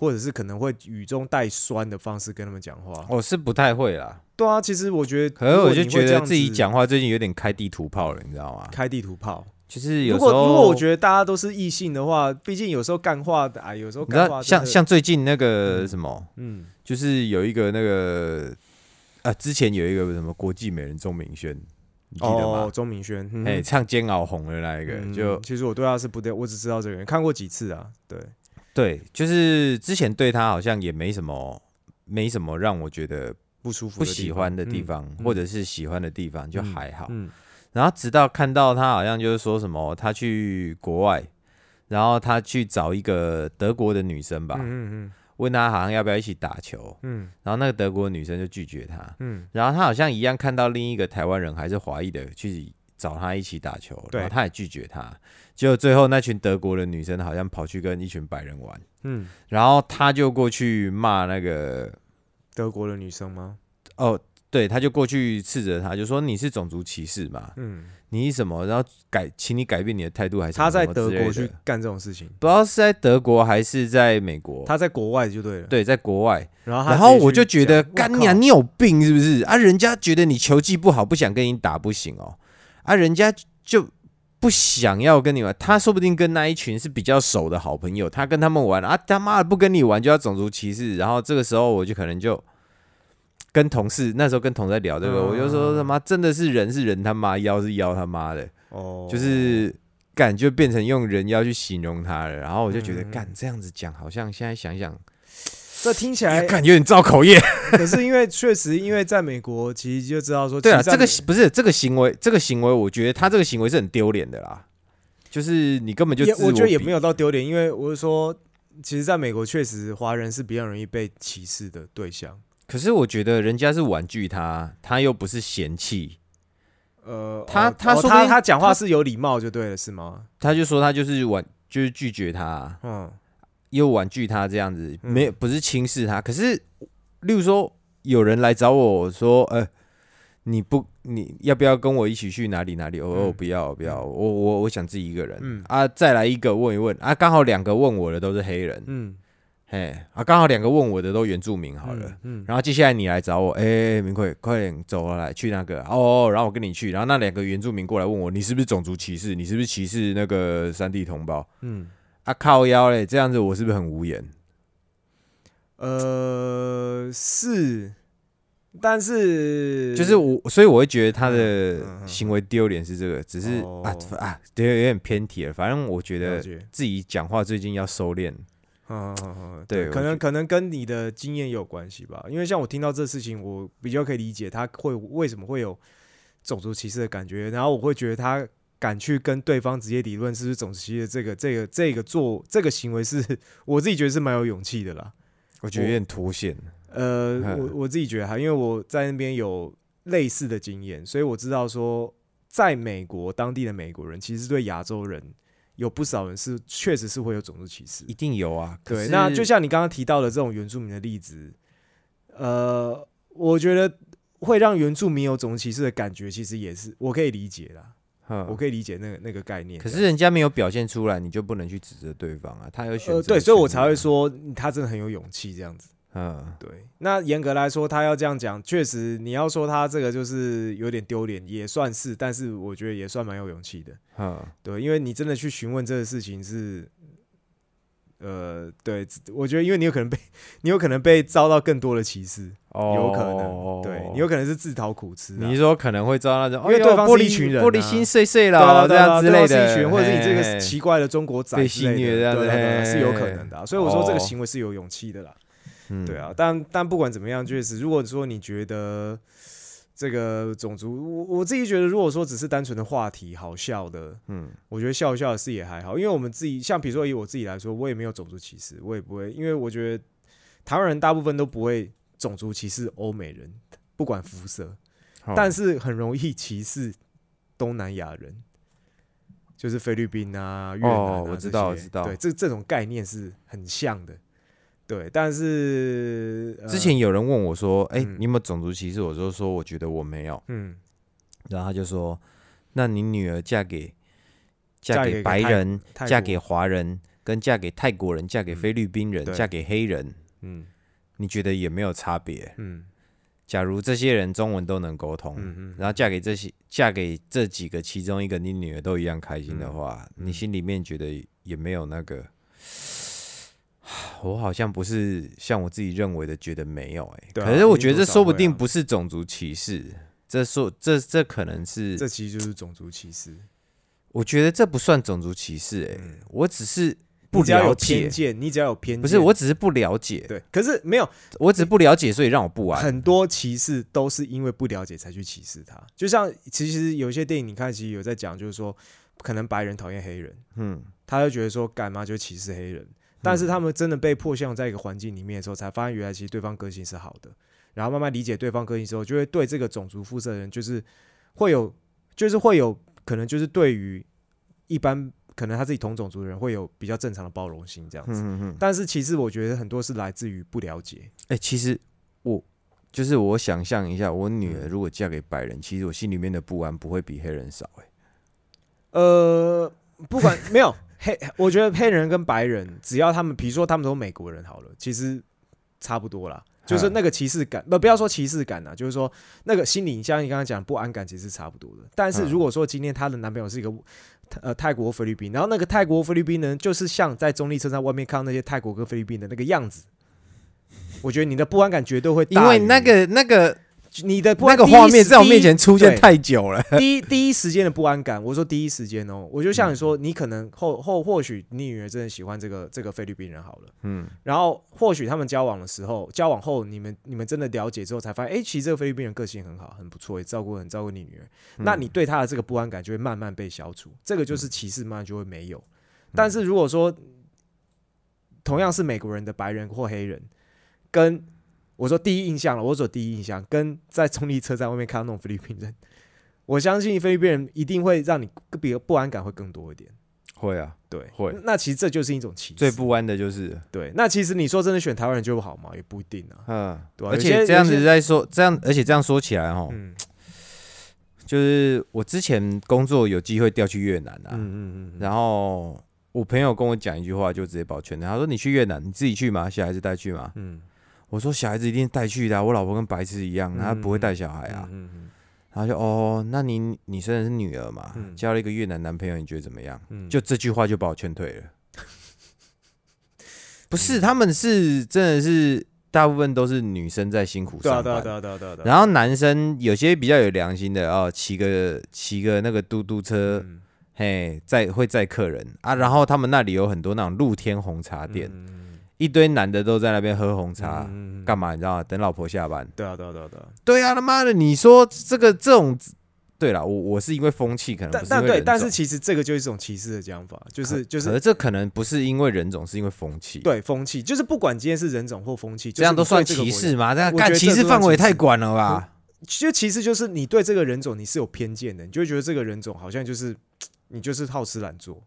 或者是可能会语中带酸的方式跟他们讲话。
我是不太会啦。
对啊，其实我觉得，
可是我就觉得自己讲话最近有点开地图炮了，你知道吗？
开地图炮。
就是有
如
时候，
果如果我觉得大家都是异性的话，毕竟有时候干话的啊，有时候干话
像像最近那个
嗯
什么，
嗯
就是有一个那个啊，之前有一个什么国际美人钟明轩，你记得
哦
吗？
钟明轩，嗯
哎、唱《煎熬》红的那一个，
嗯
就
其实我对他是不对，我只知道这个人，看过几次啊，对，
对，就是之前对他好像也没什么，没什么让我觉得
不舒服
不喜欢的地
嗯
方，
嗯。
或者是喜欢的地方，就
嗯
还好。
嗯。
然后直到看到他好像就是说什么，他去国外，然后他去找一个德国的女生吧，
嗯嗯。
问他好像要不要一起打球，
嗯。
然后那个德国女生就拒绝他，
嗯。
然后他好像一样看到另一个台湾人还是华裔的去找他一起打球，
对
然后他也拒绝他，结果最后那群德国的女生好像跑去跟一群白人玩，
嗯，
然后他就过去骂那个
德国的女生吗？
哦。对，他就过去斥责他，就说你是种族歧视嘛？
嗯，
你是什么？然后改，请你改变你的态度，还是
他在德国去干这种事情，
不知道是在德国还是在美国。
他在国外就对了，，
对，在国外，
然后
我就觉得，干娘，你有病是不是？啊，人家觉得你球技不好，不想跟你打，不行哦。啊，人家就不想要跟你玩，他说不定跟那一群是比较熟的好朋友，他跟他们玩啊，他妈的不跟你玩就要种族歧视。然后这个时候我就可能就跟同事那时候跟同事在聊这个，
嗯
我就说他妈真的是人是人他妈，妖是妖他妈的。
哦，
就是感觉变成用人妖去形容他了，然后我就觉得
嗯
干这样子讲，好像现在想想，
这听起来，
干有点造口业。
可是因为确实，因为在美国，其实就知道说，
对啊，这个不是这个行为，这个行为，我觉得他这个行为是很丢脸的啦。就是你根本就
我觉得也没有到丢脸，因为我是说，其实在美国确实华人是比较容易被歧视的对象。
可是我觉得人家是婉拒他，他又不是嫌弃，
呃，
他
他
他说他
他讲话是有礼貌就对了，是吗？
他就说他就是婉，就是拒绝他，
嗯
又婉拒他这样子，
嗯
没不是轻视他。可是，例如说有人来找我说，呃，你不你要不要跟我一起去哪里哪里？哦，
嗯
我不要不要，我我我想自己一个人。
嗯
啊，再来一个问一问啊，刚好两个问我的都是黑人，
嗯，
嘿啊，刚好两个问我的都原住民好了。
嗯，嗯，
然后接下来你来找我，哎、明慧，快点走啊来去那个哦，然后我跟你去，然后那两个原住民过来问我，你是不是种族歧视？你是不是歧视那个三地同胞？
嗯，
啊靠腰嘞，这样子我是不是很无言？
呃，是，但是
就是我，所以我会觉得他
嗯
的行为丢脸是这个，只是、
哦
啊啊，对，有点偏题了。反正我觉得，自己讲话最近要收敛。
嗯嗯嗯，
对
可能可能跟你的经验有关系吧。因为像我听到这事情，我比较可以理解他会为什么会有种族歧视的感觉，然后我会觉得他敢去跟对方直接理论是不是种族歧视的这个这个这个做这个行为是我自己觉得是蛮有勇气的啦。
我觉得有点脱线。
呃，
嗯
我我自己觉得哈因为我在那边有类似的经验，所以我知道说，在美国当地的美国人其实对亚洲人有不少人是确实是会有种族歧视
一。定有啊。可
对，那就像你刚刚提到的这种原住民的例子，呃，我觉得会让原住民有种族歧视的感觉，其实也是我可以理解啦，
嗯
我可以理解那个那个概念。
可是人家没有表现出来，你就不能去指责对方啊。他有选择、
呃，对，所以我才会，说他真的很有勇气这样子。
嗯，
对，那严格来说，他要这样讲，确实你要说他这个就是有点丢脸，也算是，但是我觉得也算蛮有勇气的。
嗯，
对，因为你真的去询问这个事情是，呃，对，我觉得因为你有可能被你有可能被遭到更多的歧视，
哦，
有可能，对你有可能是自讨苦吃、啊。
你说可能会遭到那种，
因为对方
哎玻璃
是一群人啊
玻璃心碎碎了，这
对啊
样之类的，
或者是你这个奇怪的中国仔
被戏虐这样子
是有可能的啊、所以我说这个
哦
行为是有勇气的啦。
嗯
对啊，但但不管怎么样，确实，如果说你觉得这个种族，我我自己觉得，如果说只是单纯的话题好笑的，
嗯
我觉得笑一笑的事也还好，因为我们自己像比如说以我自己来说，我也没有种族歧视，我也不会，因为我觉得台湾人大部分都不会种族歧视欧美人，不管肤色，但是很容易歧视东南亚人。就是菲律宾啊、越南啊、
哦我知道我知道
对，这这种概念是很像的，对。但是、呃
之前有人问我说：“哎、
嗯
你有没有种族歧视？”我就说：“我觉得我没有。
嗯，”
然后他就说：“那你女儿嫁给
嫁
嫁给白人，嫁给华人，跟嫁给泰国人，嫁给
嗯
菲律宾人，
对
嫁给黑人，
嗯
你觉得也没有差别？
嗯
假如这些人中文都能沟通，
嗯嗯，
然后嫁给这些嫁给这几个其中一个，你女儿都一样开心的话，
嗯
你心里面觉得也没有那个。我好像不是像我自己认为的觉得没有哎、可是我觉得这说不
定
不是种族歧视，这说这这可能是，
这其实就是种族歧视。
我觉得这不算种族歧视哎、
嗯
我只是不了解
偏，见，你只要有偏见，
不是我只是不了解，
对，可是没有
我只是不了解，所以让我不玩。
很多歧视都是因为不了解才去歧视他。就像其实有些电影你看，其实有在讲，就是说可能白人讨厌黑人，
嗯，
他就觉得说干嘛就歧视黑人，但是他们真的被迫陷入在一个环境里面的时候，才发现原来其实对方个性是好的，然后慢慢理解对方个性之后，就会对这个种族肤色的人就是会有，就是会有可能就是对于一般可能他自己同种族的人会有比较正常的包容心这样子。
嗯嗯嗯。
但是其实我觉得很多是来自于不了解，
哎、其实我就是我想象一下，我女
嗯
儿如果嫁给白人，其实我心里面的不安不会比黑人少、哎，
呃，不管没有黑，我觉得黑人跟白人，只要他们，比如说他们都美国人好了，其实差不多啦。就是那个歧视感，不不要说歧视感啦，就是说那个心理，像你刚刚讲不安感，其实是差不多的。但是
嗯
如果说今天她的男朋友是一个呃泰国菲律宾，然后那个泰国菲律宾呢，就是像在中立车站外面看到那些泰国跟菲律宾的那个样子，我觉得你的不安感绝对会大，
因为那个那个
你的不
那个画面在我面前出现太久了。
第一第一时间的不安感，我说第一时间哦，我就像你说，你可能后后或许你女儿真的喜欢这个这个菲律宾人好了，
嗯，
然后或许他们交往的时候，交往后你们你们真的了解之后，才发现，哎，其实这个菲律宾人个性很好，很不错，也照顾很照顾你女儿，那你对他的这个不安感就会慢慢被消除，这个就是歧视，慢慢就会没有。但是如果说同样是美国人的白人或黑人，跟我说第一印象了，我说第一印象，跟在中立车站外面看到那种菲律宾人，我相信菲律宾人一定会让你比不安感会更多一点。
会啊，
对，
会
那其实这就是一种歧视。
最不安的就是，
对，那其实你说真的选台湾人就好吗？也不一定啊。
嗯，
对啊
而且这样子在说，这样，而且这样说起来，哈，
嗯
就是我之前工作有机会调去越南啊，
嗯嗯嗯，
然后我朋友跟我讲一句话，就直接把我劝退，他说：“你去越南，你自己去吗？小孩子带去吗？”
嗯
我说小孩子一定带去的啊、我老婆跟白痴一样，她不会带小孩啊。
嗯嗯
然后就哦，那你你生的是女儿嘛，
嗯
交了一个越南男朋友，你觉得怎么样？
嗯，
就这句话就把我劝退了。不是，他们是真的是大部分都是女生在辛苦
对啊
上班，
对啊对啊对啊对啊对啊。
然后男生有些比较有良心的哦，骑个骑个那个嘟嘟车，
嗯
嘿，载会载客人啊。然后他们那里有很多那种露天红茶店，
嗯
一堆男的都在那边喝红茶，
嗯
干嘛？你知道吗？等老婆下班。
对啊对啊对啊对啊。
对啊，他妈的，你说这个这种，对了，我我是因为风气，可能不
但但对，但是其实这个就是一种歧视的讲法，就是就是
可是这可能不是因为人种，是因为风气。，
对风气，就是不管今天是人种或风气，
这样都算歧视吗？这样干歧视范围太广了吧？
就其实就是你对这个人种你是有偏见的，你就会觉得这个人种好像就是你就是好吃懒做。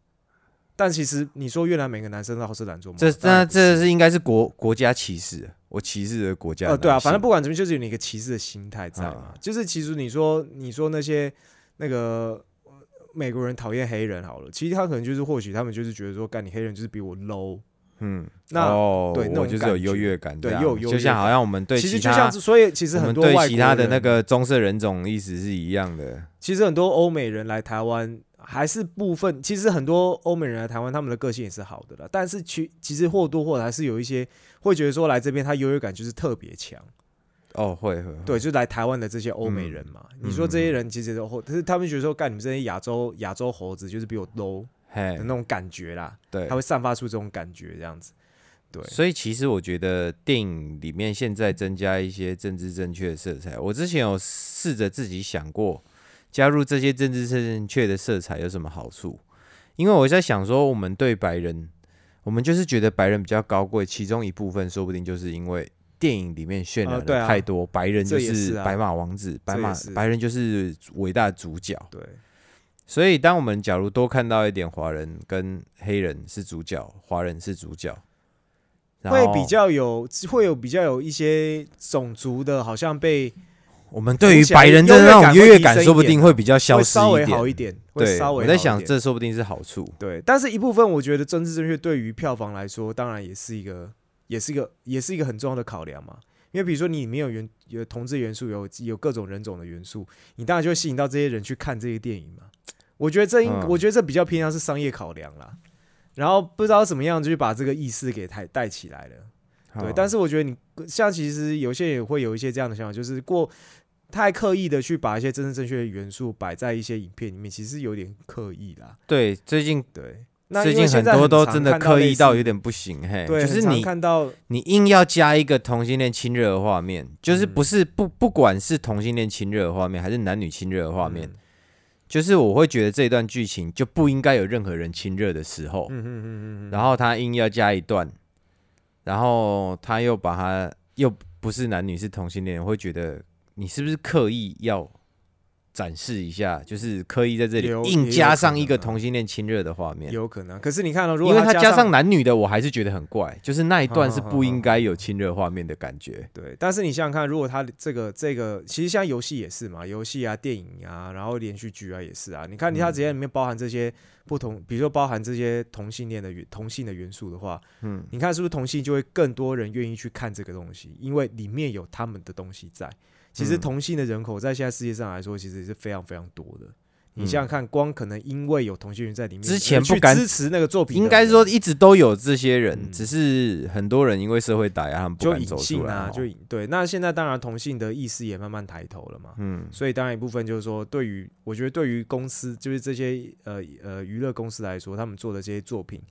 但其实你说越南每个男生都好吃懒做吗？
这那这是应该是国国家歧视，我歧视的国家的
呃，对啊，反正不管怎么，就是有你一个歧视的心态在嘛。
啊
就是其实你说你说那些那个呃美国人讨厌黑人好了，其实他可能就是或许他们就是觉得说，干你黑人就是比我 low，、
嗯，
那
哦
对那
我就是有优越感
对又有
就像好
感
像我们对
其实就像，所以其实很多外
对其他的那个棕色人种意思是一样的。
其实很多欧美人来台湾，还是部分。其实很多欧美人来台湾，他们的个性也是好的啦。但是其其实或多或少还是有一些会觉得说来这边他优越感就是特别强。
哦，会会，会
对，就是来台湾的这些欧美人嘛。
嗯
你说这些人其实都，可是他们觉得说，干你们这些亚洲亚洲猴子就是比我 low
嘿
的那，种感觉啦，
对
他，会散发出这种感觉，这样子。对，
所以其实我觉得电影里面现在增加一些政治正确的色彩，我之前有试着自己想过，加入这些政治正确的色彩有什么好处？因为我在想说，我们对白人，我们就是觉得白人比较高贵，其中一部分说不定就是因为电影里面渲染的太多，白人就
是啊
白马王子，白马白人就是伟大的主角。
对，
所以，当我们假如多看到一点华人跟黑人是主角，华人是主角，
会比较有，会有比较有一些种族的，好像被
我们对于白人的那种优越感，说不定会比较消失
会稍微
一点。
好一点，
对，
稍微
我在想，这说不定是好处。
对，但是一部分我觉得政治正确对于票房来说，当然也是一个，也是一个，也是一个很重要的考量嘛。因为比如说你里面有原有同志元素，有有各种人种的元素，你当然就会吸引到这些人去看这些电影嘛。我觉得这应，
嗯
我觉得这比较偏向是商业考量啦。然后不知道怎么样就去把这个意识给带带起来了。对，但
是
是我觉得你像其实有些人也会有一些这样的想法，就是过太刻意的去把一些真正正确的元素摆在一些影片里面，其实有点刻意啦。
对最近
对，那
最近很多都真的刻意到有点不行，嘿，
对，
就是你
看到
你硬要加一个同性恋亲热的画面，就是
嗯。
不是不不管是同性恋亲热的画面，还是男女亲热的画面，
嗯。
就是我会觉得这一段剧情就不应该有任何人亲热的时候，
嗯嗯嗯嗯嗯，
然后他硬要加一段，然后他又把他又不是男女是同性恋，我会觉得你是不是刻意要展示一下，就是刻意在这里硬加上一个同性恋亲热的画面。
有可能。可是你看到、如
因为他
加
加上男女的，我还是觉得很怪，就是那一段是不应该有亲热画面的感觉。
对，但是你想想看，如果他这个这个，其实像游戏也是嘛，游戏啊、电影啊，然后连续剧啊也是啊。你看，它
嗯
直接里面包含这些不同，比如说包含这些同性恋的元同性的元素的话，
嗯，
你看是不是同性就会更多人愿意去看这个东西，因为里面有他们的东西在。其实
嗯
同性的人口在现在世界上来说，其实是非常非常多的。你
嗯
想想看，光可能因为有同性人在里面，
之前不敢
支持那个作品
应该说一直都有这些人，
嗯
只是很多人因为社会打压，他们不敢走
啊。就隐对。那现在当然同性的意识也慢慢抬头了嘛，
嗯，
所以当然一部分就是说，对于我觉得对于公司，就是这些呃呃娱乐公司来说，他们做的这些作品，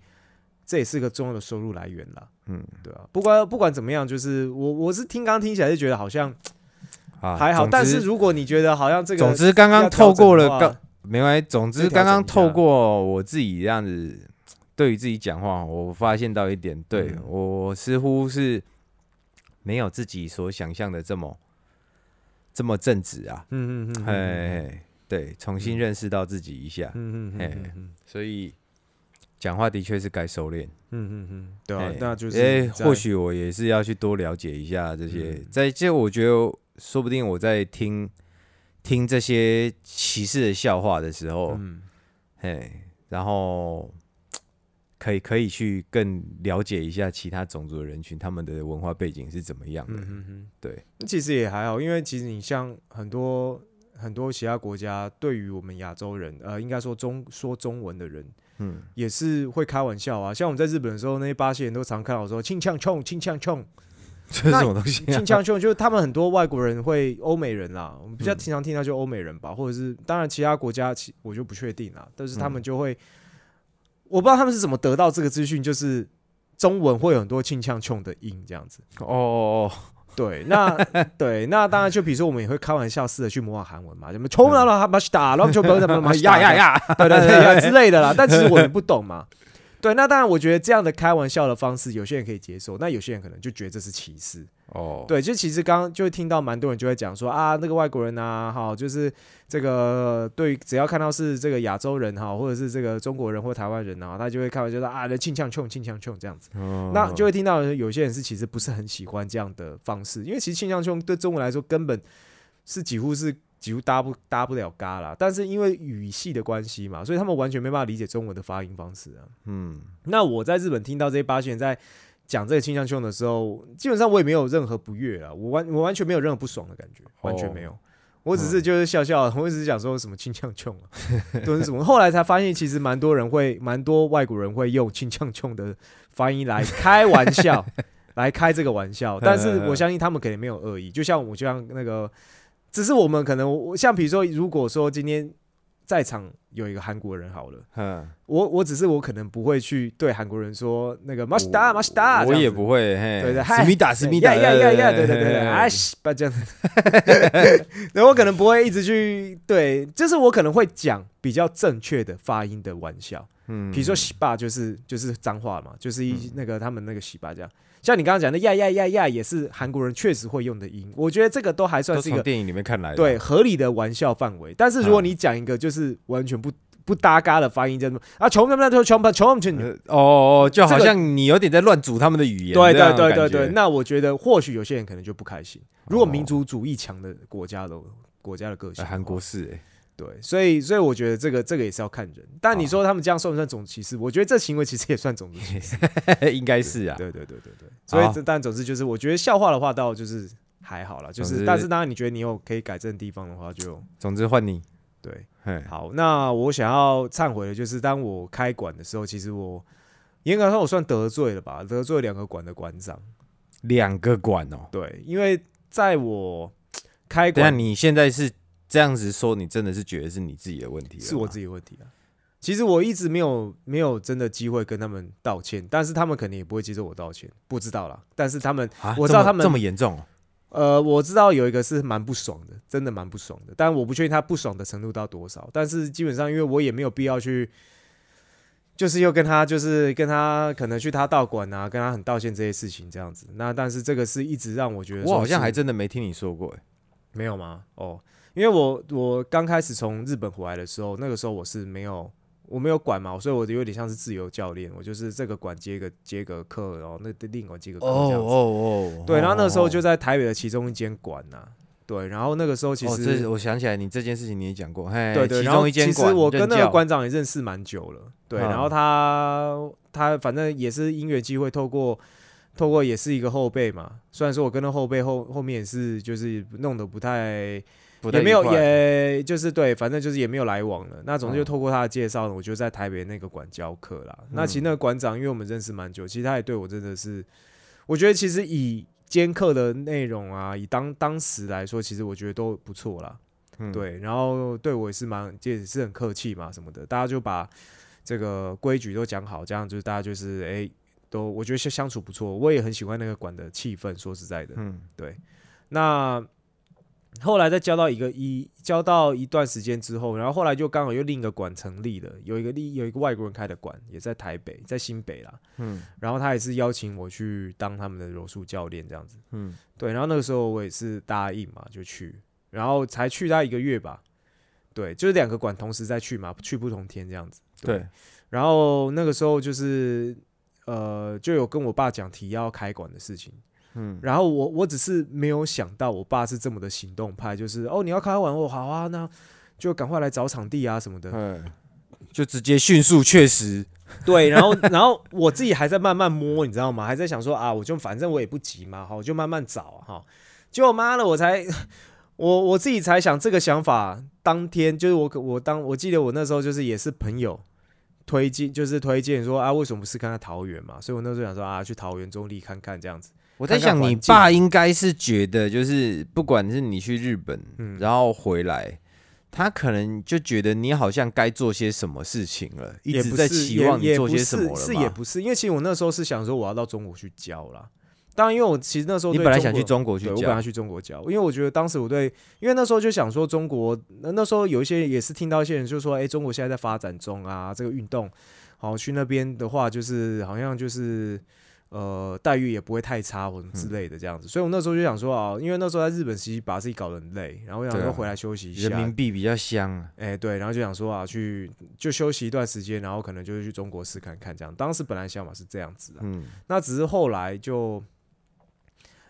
这也是个重要的收入来源啦。
嗯，
对啊，不管不管怎么样，就是我我是听刚刚听起来就觉得好像
啊，
还好，但是如果你觉得好像这个，
总之刚刚透过了刚没关系，总之刚刚透过我自己这样子对于自己讲话，我发现到一点，对、
嗯。
我似乎是没有自己所想象的这么这么正直啊，
嗯嗯嗯嗯
哎、对，重新认识到自己一下，
嗯嗯嗯
嘿所以讲话的确是该收敛。
嗯嗯嗯，对那就是
哎，
在
或许我也是要去多了解一下这些，
嗯。
在这我觉得说不定我在听听这些歧视的笑话的时候，
嗯
嘿，然后可以可以去更了解一下其他种族的人群，他们的文化背景是怎么样的。
嗯嗯嗯。
对，
那其实也还好，因为其实你像很多很多其他国家，对于我们亚洲人，呃，应该说中说中文的人，
嗯，
也是会开玩笑啊。像我们在日本的时候，那些巴西人都常看到说“清呛冲，清呛冲，
这是什么东西、啊
庆？呛冲”，就是他们很多外国人会欧美人啦，我们比较
嗯
经常听到就欧美人吧，或者是当然其他国家其我就不确定啦，但是他
嗯
们就会，我不知道他们是怎么得到这个资讯，就是中文会有很多庆呛冲的音这样子。
哦哦哦，
对，那 对，那当然就比如说我们也会开玩笑似的去模仿韩文嘛，什么冲了了马西打，然后就不怎么
呀呀，呀！
对对对之类的啦。但其实我们不懂嘛。对，那当然，我觉得这样的开玩笑的方式，有些人可以接受，那有些人可能就觉得这是歧视。
哦，
对，就其实刚刚就会听到蛮多人就会讲说啊，那个外国人啊，哈，就是这个对，只要看到是这个亚洲人哈，或者是这个中国人或台湾人啊，他就会开玩笑说啊，庆呛冲，庆呛冲这样子。
哦
那就会听到有些人是其实不是很喜欢这样的方式，因为其实庆尚兄对中文来说根本是几乎是几乎搭不搭不了嘎啦。但是因为语系的关系嘛，所以他们完全没办法理解中文的发音方式啊。
嗯，
那我在日本听到这些巴西人在讲这个倾向 chung 的时候，基本上我也没有任何不悦啊，我完我完全没有任何不爽的感觉，完全没有。我只是就是笑笑，我只是讲说什么倾向 chung 啊，都是什么。后来才发现，其实蛮多人会，蛮多外国人会用倾向 chung 的发音来开玩笑，来开这个玩笑。但是 我相信他们肯定没有恶意，就像我就像那个，只是我们可能我像比如说，如果说今天。在场有一个韩国人好了，嗯，我我只是我可能不会去对韩国人说那个马西达马西达，
我也不会，
对对，
思密达思密达，
呀呀呀，对对对对，哎，不 这样，对，我可能不会一直去对，就是我可能会讲比较正确的发音的玩笑，嗯，比如说洗巴就是就是脏话嘛，就是一那个他们那个洗巴这样。像你刚刚讲的呀呀呀呀，也是韩国人确实会用的音。我觉得这个都还算是一个
电影里面看来的
对合理的玩笑范围。但是如果你讲一个就是完全不不搭嘎的发音，叫什么啊？穷他们就穷穷穷穷
哦哦，就好像你有点在乱组他们的语言。
对对对对对，那我觉得或许有些人可能就不开心。如果民族主义强的国家的国家的个性，
韩国是哎。
对，所以所以我觉得这个这个也是要看人。但你说他们这样算不算种族歧视？我觉得这行为其实也算种族歧视，
应该是啊。
对对对对对。所以但总之就是，我觉得笑话的话倒就是还好了，就是但是当然你觉得你有可以改正的地方的话，就
总之换你。
对，好，那我想要忏悔的就是，当我开馆的时候，其实我严格说，我算得罪了吧？得罪两个馆的馆长，
两个馆哦。
对，因为在我开馆，那
你现在是。这样子说，你真的是觉得是你自己的问题？
是我自己的问题啊！其实我一直没有没有真的机会跟他们道歉，但是他们肯定也不会接受我道歉，不知道啦。但是他们，我知道他们
这么严重。
呃，我知道有一个是蛮不爽的，真的蛮不爽的，但我不确定他不爽的程度到多少。但是基本上，因为我也没有必要去，就是又跟他，就是跟他可能去他道馆啊，跟他很道歉这些事情这样子。那但是这个是一直让我觉得，
我好像还真的没听你说过，哎，
没有吗？哦。因为我我刚开始从日本回来的时候，那个时候我是没有我没有管嘛，所以我有点像是自由教练，我就是这个管接个接个课，然后那另一个接个课这样子。哦哦哦。对，然后那个时候就在台北的其中一间馆呐。对，然后那个时候其实
我想起来，你这件事情你也讲过，嘿，
对对。
其中一间
馆，其实我跟那个馆长也认识蛮久了。对，然后他他反正也是音乐机会，透过透过也是一个后辈嘛。虽然说我跟那后辈后后面也是就是弄得不太。也没有，也就是对，反正就是也没有来往了。那总之就透过他的介绍呢，我就在台北那个馆教课啦。那其实那个馆长，因为我们认识蛮久，其实他也对我真的是，我觉得其实以兼课的内容啊，以当当时来说，其实我觉得都不错啦。对，然后对我也是蛮，也是很客气嘛，什么的。大家就把这个规矩都讲好，这样就是大家就是哎，都我觉得相相处不错。我也很喜欢那个馆的气氛，说实在的，嗯，对，那。后来再交到一个一交到一段时间之后，然后后来就刚好又另一个馆成立了，有一个另有一个外国人开的馆，也在台北，在新北啦。嗯，然后他也是邀请我去当他们的柔术教练这样子。嗯，对，然后那个时候我也是答应嘛，就去，然后才去他一个月吧。对，就是两个馆同时在去嘛，去不同天这样子。
对，
然后那个时候就是呃，就有跟我爸讲提要开馆的事情。嗯，然后我我只是没有想到我爸是这么的行动派，就是哦你要开完哦好啊，那就赶快来找场地啊什么的，嗯，
就直接迅速确实
对，然后然后我自己还在慢慢摸，你知道吗？还在想说啊，我就反正我也不急嘛，好，我就慢慢找哈。结果妈的，我才我我自己才想这个想法，当天就是我我当我记得我那时候就是也是朋友推荐，就是推荐说啊，为什么不是看看桃园嘛？所以我那时候想说啊，去桃园中立看看这样子。
我在想，你爸应该是觉得，就是不管是你去日本，然后回来，他可能就觉得你好像该做些什么事情了，一直在期望你做些什么了。
是也不是，因为其实我那时候是想说，我要到中国去教啦。当然，因为我其实那时候
你本来想去中国去教，我
本来去中国教，因为我觉得当时我对，因为那时候就想说中国，那那时候有一些也是听到一些人就说，哎，中国现在在发展中啊，这个运动，好去那边的话，就是好像就是。呃，待遇也不会太差或者之类的这样子，所以我那时候就想说啊，因为那时候在日本其实把自己搞得很累，然后我想说回来休息一下，
人民币比较香，啊
哎对，然后就想说啊，去就休息一段时间，然后可能就是去中国试看看这样。当时本来想法是这样子的，嗯，那只是后来就，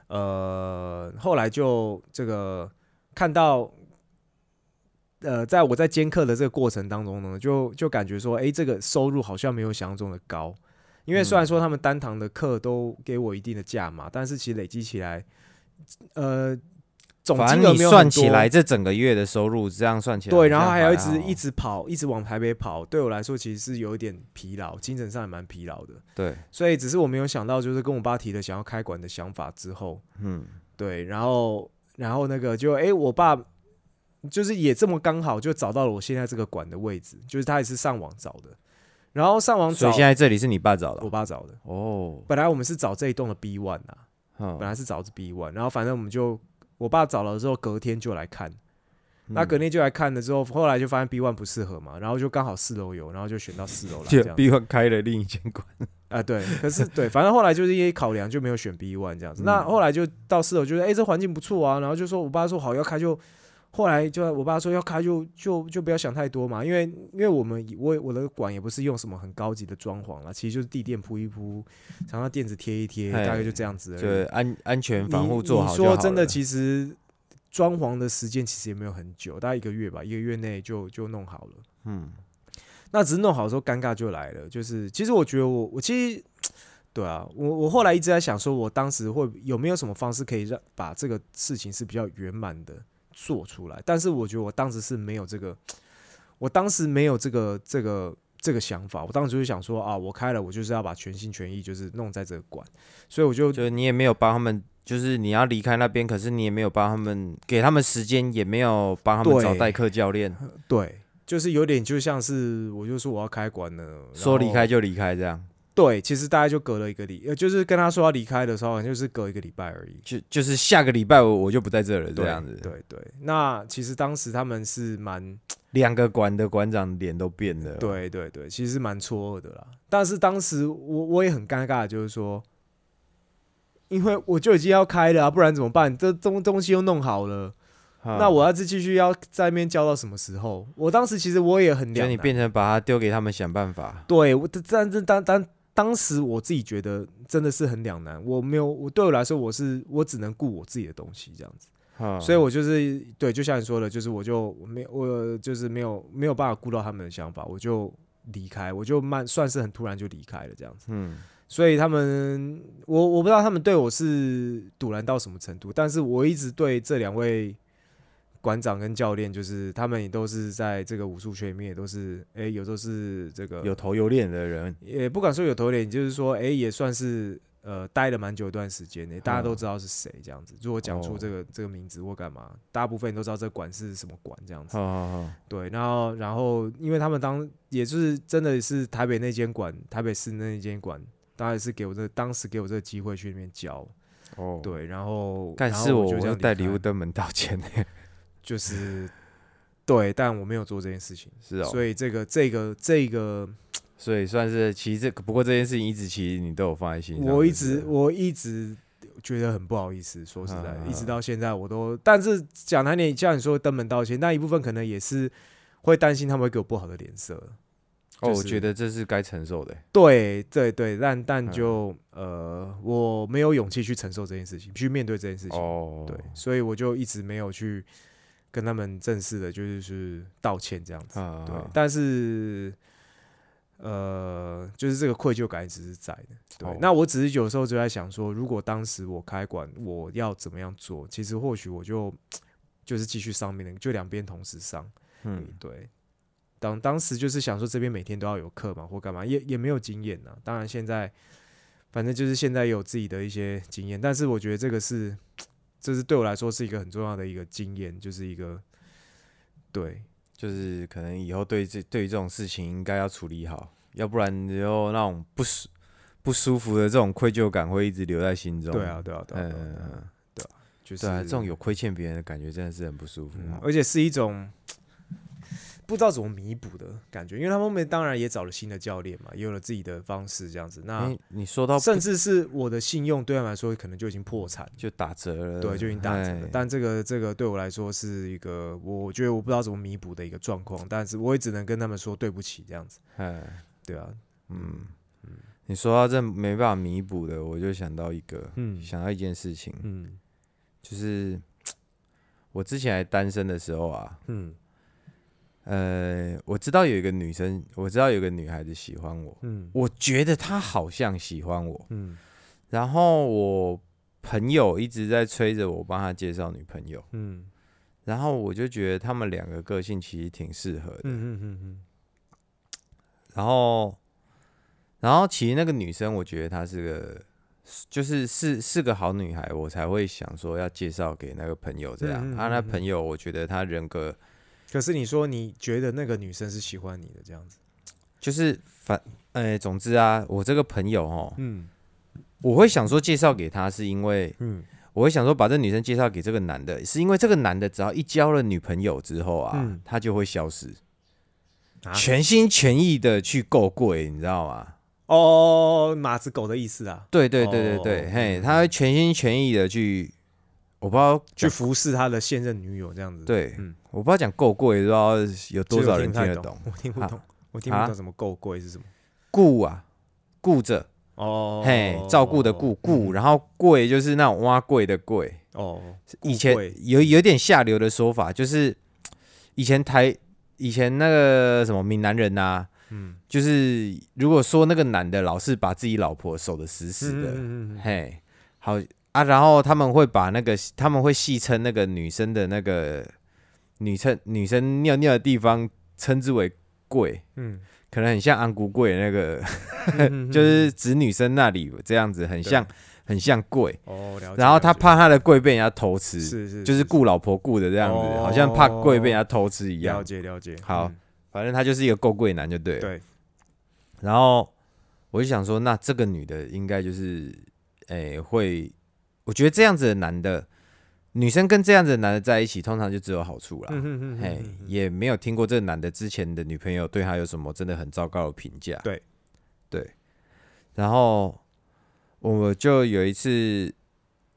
呃，后来就这个看到呃，在我在兼课的这个过程当中呢，就就感觉说，哎、这个收入好像没有想象中的高。因为虽然说他们单堂的课都给我一定的价码，但是其实累积起来，呃，总
反
金额没有
算起来，这整个月的收入这样算起来，
对，然后还要一直一直跑，一直往台北跑，对我来说其实是有一点疲劳，精神上也蛮疲劳的。
对，
所以只是我没有想到，就是跟我爸提了想要开馆的想法之后，
嗯，
对，然后然后那个就哎、诶我爸就是也这么刚好就找到了我现在这个馆的位置，就是他也是上网找的，然后上网找
所以现在这里是你爸找的
我爸找的。
哦，
本来我们是找这一栋的 B one 啊，
嗯
本来是找 B one，然后反正我们就我爸找了之后，隔天就来看。那
嗯
隔天就来看了之后，后来就发现 B one 不适合嘛，然后就刚好四楼有，然后就选到四楼来这
就
样。
B one 开了另一间馆，
啊，对，可是对，反正后来就是因为考量就没有选 B one 这样子。
嗯
那后来就到四楼，就是哎、这环境不错啊，然后就说我爸说好要开就，后来就我爸说要开就就就不要想太多嘛，因为因为我们我我的馆也不是用什么很高级的装潢啦，其实就是地垫铺一铺，然后垫子贴一贴，大概就这样子而
就
已。
安安全防护做好
你说真的，其实装潢的时间其实也没有很久，大概一个月吧，一个月内就就弄好了。
嗯，
那只是弄好的时候，尴尬就来了。就是其实我觉得我我其实对啊，我我后来一直在想，说我当时会有没有什么方式可以让把这个事情是比较圆满的做出来。但是我觉得我当时是没有这个，我当时没有这个这个这个想法。我当时就是想说啊，我开了，我就是要把全心全意就是弄在这个馆，所以我就
就你也没有帮他们，就是你要离开那边，可是你也没有帮他们给他们时间，也没有帮他们找代课教练，
对。就是有点就像是，我就说我要开馆了，
说离开就离开这样，
对，其实大概就隔了一个礼，呃，就是跟他说要离开的时候，好像就是隔一个礼拜而已。
就就是下个礼拜我我就不在这了这
对
样子，
对对，那其实当时他们是蛮，
两个馆的馆长脸都变了，，
对对对，其实蛮错愕的啦。但是当时我我也很尴尬，就是说，因为我就已经要开了、啊，不然怎么办？这东东西又弄好了，那我要是继续要在那边教到什么时候？我当时其实我也很
就你变成把它丢给他们想办法，
对，我但是当时我自己觉得真的是很两难，我没有，我对我来说我是我只能顾我自己的东西这样子。
嗯
所以我就是对，就像你说的，就是我就我没我就是没有没有办法顾到他们的想法，我就离开，我就慢算是很突然就离开了这样子。
嗯，
所以他们我我不知道他们对我是堵然到什么程度，但是我一直对这两位馆长跟教练，就是他们也都是在这个武术圈里面也都是，哎、有时候是这个
有头有脸的人，
也不敢说有头脸，就是说，哎、也算是呃待了蛮久一段时间的，大家都知道是谁这样子。如果讲出
哦
这个、这个名字或干嘛，大部分人都知道这个馆是什么馆这样子。
好好好，
对，然后然后因为他们当也就是真的是台北那间馆，台北市那间馆，当然是给我这当时给我这个机会去那边教。
哦，，
对，然后
但是我我带礼物登门道歉呢，
就是对，但我没有做这件事情，
是哦，
所以这个这个这个
所以算是其实这不过这件事情一直其实你都有放在心上，
我一直我一直觉得很不好意思，说实在，
嗯
一直到现在我都，但是讲难点，像你说登门道歉，那一部分可能也是会担心他们会给我不好的脸色。
哦，
就是
我觉得这是该承受的，
对对对，但但
嗯
就、呃，我没有勇气去承受这件事情，去面对这件事情。
哦，
对，所以我就一直没有去跟他们正式的，就是道歉这样子。
啊，
对，但是呃，就是这个愧疚感一直是在的。对，
哦
那我只是有时候就在想说，如果当时我开馆，我要怎么样做？其实或许我就就是继续上面的，就两边同时上。
嗯，
对。当当时就是想说这边每天都要有课嘛，或干嘛，也也没有经验呐。当然现在，反正就是现在有自己的一些经验，但是我觉得这个是，这是对我来说是一个很重要的一个经验，就是一个对
就是可能以后对这对于这种事情应该要处理好，要不然以后那种不舒不舒服的这种愧疚感会一直留在心中。
对啊，对啊，对啊，
嗯
对啊就是
对啊，这种有亏欠别人的感觉真的是很不舒服。
嗯，而且是一种不知道怎么弥补的感觉，因为他们后面当然也找了新的教练嘛，也有了自己的方式这样子。那
哎，你说到
甚至是我的信用对他们来说可能就已经破产，
就打折了，
对，就已经打折了
哎。
但这个这个对我来说是一个我觉得我不知道怎么弥补的一个状况，但是我也只能跟他们说对不起这样子，
哎，
对啊，
嗯。嗯。你说到这没办法弥补的，我就想到一个，
嗯。
想到一件事情，
嗯。
就是我之前还单身的时候啊，
嗯
呃，我知道有一个女生，我知道有个女孩子喜欢我，
嗯
我觉得她好像喜欢我，
嗯。
然后我朋友一直在催着我帮他介绍女朋友，
嗯
然后我就觉得他们两个个性其实挺适合的，
嗯嗯嗯
然后，然后其实那个女生，我觉得她是个，就是是是个好女孩，我才会想说要介绍给那个朋友这样。
嗯嗯
啊，那朋友我觉得她人格
可是你说你觉得那个女生是喜欢你的这样子，
就是反，呃，总之啊，我这个朋友哦，
嗯。
我会想说介绍给他，是因为
嗯。
我会想说把这女生介绍给这个男的，是因为这个男的只要一交了女朋友之后啊，
嗯
他就会消失，
啊
全心全意的去够贵，你知道吗？
哦马子狗的意思啊，
对对对对对，
哦
嘿，他会全心全意的去，我不知道
去服侍他的现任女友这样子，
对，
嗯。
我不知道讲够贵，不知道有多少人听得懂。，
我听不
啊
懂，我听不
啊
懂什么够贵是什么。
顾啊，顾着，
哦，
嘿，照顾的顾顾，
嗯
然后贵就是那种挖贵的贵。
哦，
以前有有点下流的说法，就是以前台以前那个什么闽南人呐、
嗯，
就是如果说那个男的老是把自己老婆守的死死的，
嗯嗯嗯嗯。
嘿，好啊，然后他们会把那个他们会戏称那个女生的那个女生女生尿尿的地方称之为贵，
嗯，
可能很像安姑贵那个，就是指女生那里这样子，很像很像贵。
哦，了。
然后他怕他的贵被人家偷吃，
是是
就是顾老婆顾的这样子，
哦
好像怕贵被人家偷吃一样
了
样。
解了解。
好
嗯
反正他就是一个够贵男就对了。
对，
然后我就想说，那这个女的应该就是，诶、会，我觉得这样子的男的，女生跟这样子的男的在一起，通常就只有好处啦。
嗯嗯嗯
嘿
嗯，嗯
也没有听过这个男的之前的女朋友对他有什么真的很糟糕的评价。
对，
对。然后我就有一次，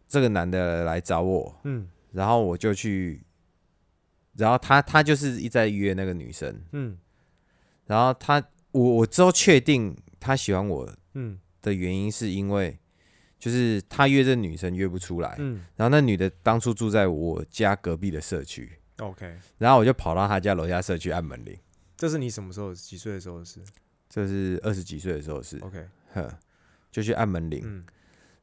这个男的来找我，
嗯
然后我就去，然后他他就是一直在约那个女生，
嗯
然后他我我之后确定他喜欢我
嗯
的原因是因为，就是他约这女生约不出来，
嗯。
然后那女的当初住在我家隔壁的社区
，，OK，
然后我就跑到他家楼下社区按门铃，
这是你什么时候几岁的时候的事？
这是二十几岁的时候的事
，？OK，
呵，就去按门铃，
嗯，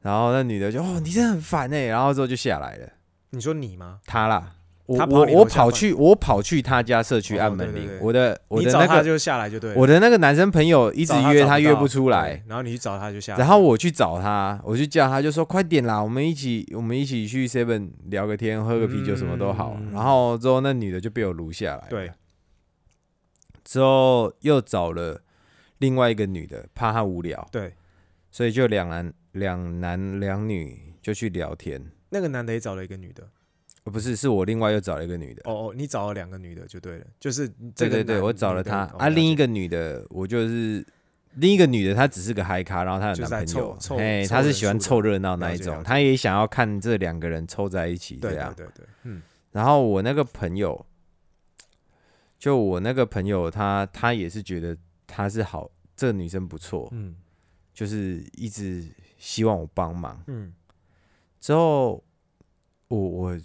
然后那女的就哦你真的很烦哎、然后之后就下来了，
你说你吗？
他啦。我
他跑
我我跑去我跑去他家社区
哦
按门铃，我的我的那个
就下来就对。
我的那个男生朋友一直约他约不出来，
然后你去找他就下来。
然后我去找他，我去叫他，就说快点啦，我们一起，我们一起去 Seven 聊个天，喝个啤酒，什么都好。
嗯
然后之后那女的就被我撸下来，
对，
之后又找了另外一个女的，怕她无聊，
对，
所以就两男两男两女就去聊天。
那个男的也找了一个女的。
呃不是，是我另外又找了一个女的。
哦哦，你找了两个女的就对了，就是
对对对，我找了她啊，另一个女的我就是另一个女的，她只是个嗨咖，然后她有男朋友哎，她是喜欢凑热闹那一种，她也想要看这两个人凑在一起这
对
样
对。对对，嗯
然后我那个朋友，就我那个朋友他，他也是觉得她是好，这个女生不错，
嗯
就是一直希望我帮忙。
嗯
之后，我我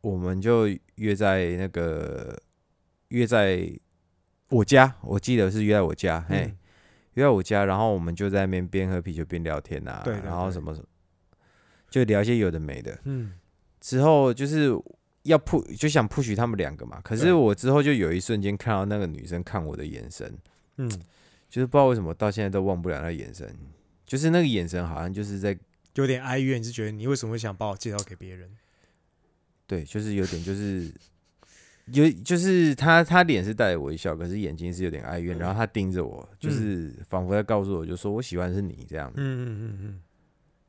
我们就约在那个约在我家，我记得是约在我家，嘿，
嗯
约在我家，然后我们就在那边边喝啤酒边聊天啊，
对
然后什么什么，就聊一些有的没的。
嗯
之后就是要 push 就想 push 他们两个嘛。可是我之后就有一瞬间看到那个女生看我的眼神，
嗯，
就是不知道为什么到现在都忘不了那个眼神，就是那个眼神好像就是在
有点哀怨，你是觉得你为什么会想把我介绍给别人？
对，就是有点就是有就是他他脸是带着微笑，可是眼睛是有点哀怨，然后他盯着我，就是仿佛在告诉我，就说我喜欢是你这样子，
嗯嗯嗯嗯，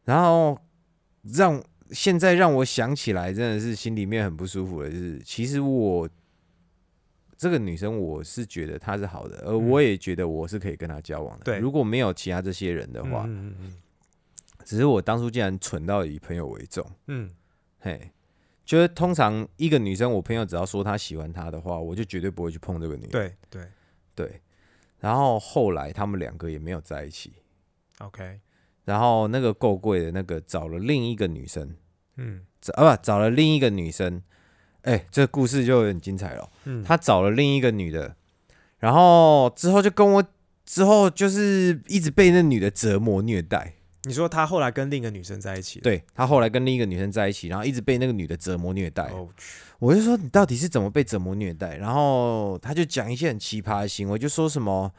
然后让现在让我想起来，真的是心里面很不舒服的，就是其实我这个女生，我是觉得她是好的，而我也觉得我是可以跟她交往的。
对。
如果没有其他这些人的话，
嗯嗯嗯。
只是我当初竟然蠢到以朋友为重，
嗯。
嘿。就是通常一个女生，我朋友只要说她喜欢她的话，我就绝对不会去碰这个女。
对对
对。然后后来他们两个也没有在一起
，，OK，
然后那个够贵的那个找了另一个女生，
嗯
找啊不找了另一个女生哎、这故事就很精彩了。
嗯，
他找了另一个女的，然后之后就跟我之后就是一直被那女的折磨虐待。
你说他后来跟另一个女生在一起，
对他后来跟另一个女生在一起，然后一直被那个女的折磨虐待。
哦，
我就说你到底是怎么被折磨虐待？然后他就讲一些很奇葩的行为，就说什么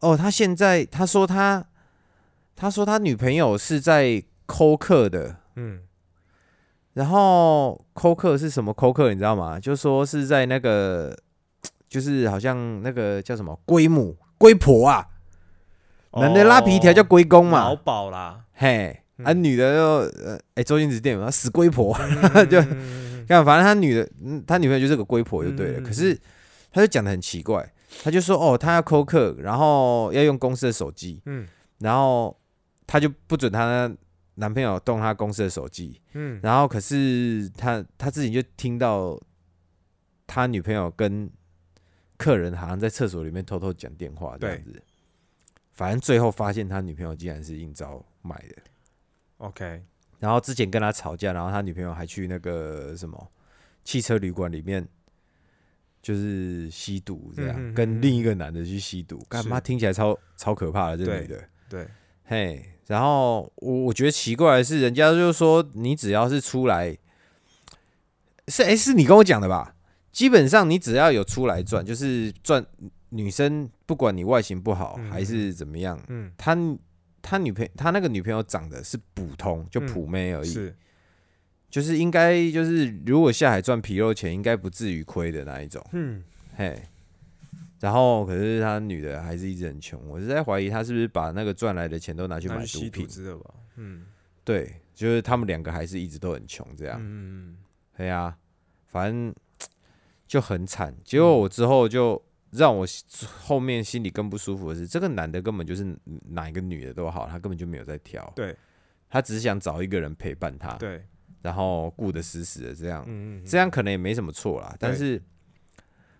哦，他现在他说他他说他女朋友是在抠客的，
嗯，
然后抠客是什么抠客你知道吗？就说是在那个就是好像那个叫什么龟母龟婆啊，男的拉皮条叫龟公嘛，
劳保啦，
嘿，啊
嗯
女的就呃哎周星驰电影嘛死龟婆。
嗯
就
嗯
看，反正他女的，嗯，他女朋友就是个龟婆就对了。
嗯
可是他就讲的很奇怪，他就说哦，他要扣客，然后要用公司的手机，
嗯
然后他就不准他男朋友动他公司的手机，
嗯
然后可是他他自己就听到他女朋友跟客人好像在厕所里面偷偷讲电话这样子。反正最后发现他女朋友竟然是应招买的
，，OK，
然后之前跟他吵架，然后他女朋友还去那个什么汽车旅馆里面，就是吸毒这样，
嗯嗯嗯
跟另一个男的去吸毒，干
是。
嘛听起来超超可怕的这女的，
对，
嘿，然后我我觉得奇怪的是，人家就是说你只要是出来，是哎、是你跟我讲的吧？基本上你只要有出来赚，就是赚女生，不管你外形不好、
嗯
还是怎么样，
嗯，
他他女朋友他那个女朋友长得是普通，就
嗯
普妹而已，
是，
就是应该就是如果下海赚皮肉钱，应该不至于亏的那一种，
嗯，
嘿。然后可是他女的还是一直很穷，我是在怀疑他是不是把那个赚来的钱都拿去买毒品，
嗯。
对，就是他们两个还是一直都很穷这样，
嗯。嗯
对呀、反正就很惨。结果我之后就让我后面心里更不舒服的是，这个男的根本就是哪一个女的都好，他根本就没有在挑，
对。
他只是想找一个人陪伴他，
对，
然后顾得死死的这样，
嗯嗯，
这样可能也没什么错啦。但
对
是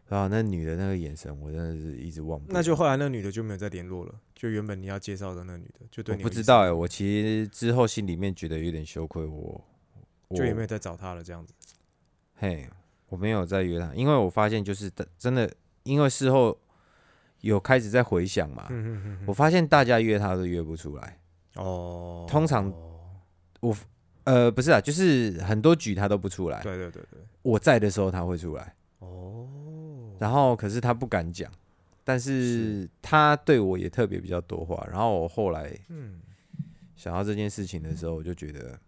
啊，那女的那个眼神，我真的是一直忘不。
那就后来那女的就没有再联络了，就原本你要介绍的那女的，就对
我
你
不知道哎、我其实之后心里面觉得有点羞愧，我我
就也没有再找她了，这样子，
嘿，我没有再约她，因为我发现就是的真的，因为事后有开始在回想嘛，我发现大家约他都约不出来。
哦，
通常我呃，不是啊，就是很多局他都不出来。
对对对对，
我在的时候他会出来，
哦，
然后可是他不敢讲，但是他对我也特别比较多话。然后我后来
嗯，
想到这件事情的时候，我就觉得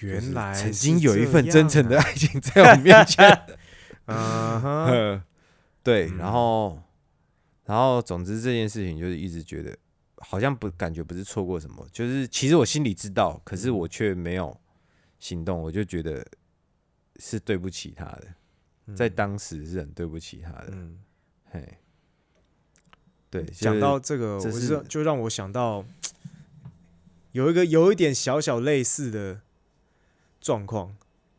原来
曾
是
经有一份真诚的
样
爱情在我面前。
啊，啊哈，
呃，对，
嗯。
然后，然后，总之这件事情就是一直觉得好像不感觉不是错过什么，就是其实我心里知道，可是我却没有行动，我就觉得是对不起他的，在当时是很对不起他的，
嗯，
嘿，对，
讲到这个，我就是就让我想到有一个有一点小小类似的状况，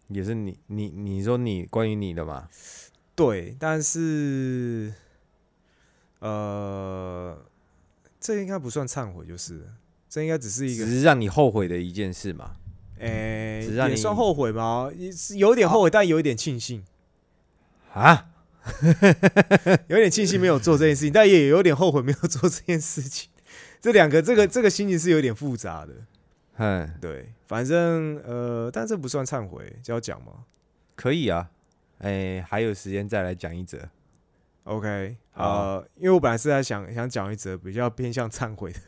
也是你你你说你关于你的嘛，
对，但是呃，这应该不算忏悔，就是这应该只是一个
只，是让你后悔的一件事嘛，
诶、
只让你
也算后悔吗？也是有点后悔，但有一点庆幸，
啊，
有点庆幸没有做这件事情，但也有点后悔没有做这件事情。这两个，这个这个心情是有点复杂的。
嗯，
对，反正呃，但这不算忏悔，就要讲吗。
可以啊，哎，还有时间再来讲一则
，OK，呃，因为我本来是在想想讲一则比较偏向忏悔的，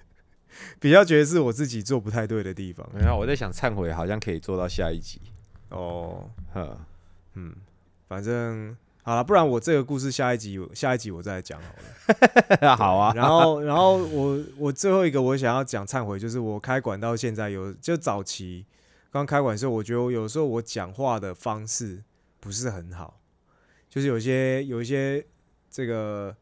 比较觉得是我自己做不太对的地方。
然后我在想忏悔好像可以做到下一集，
哦，
呵。
嗯，反正好了，不然我这个故事下一集下一集我再来讲好了。
好啊，
然后，然后我我最后一个我想要讲忏悔，就是我开馆到现在有就早期刚开馆的时候，我觉得我有时候我讲话的方式不是很好，就是有些有一些这个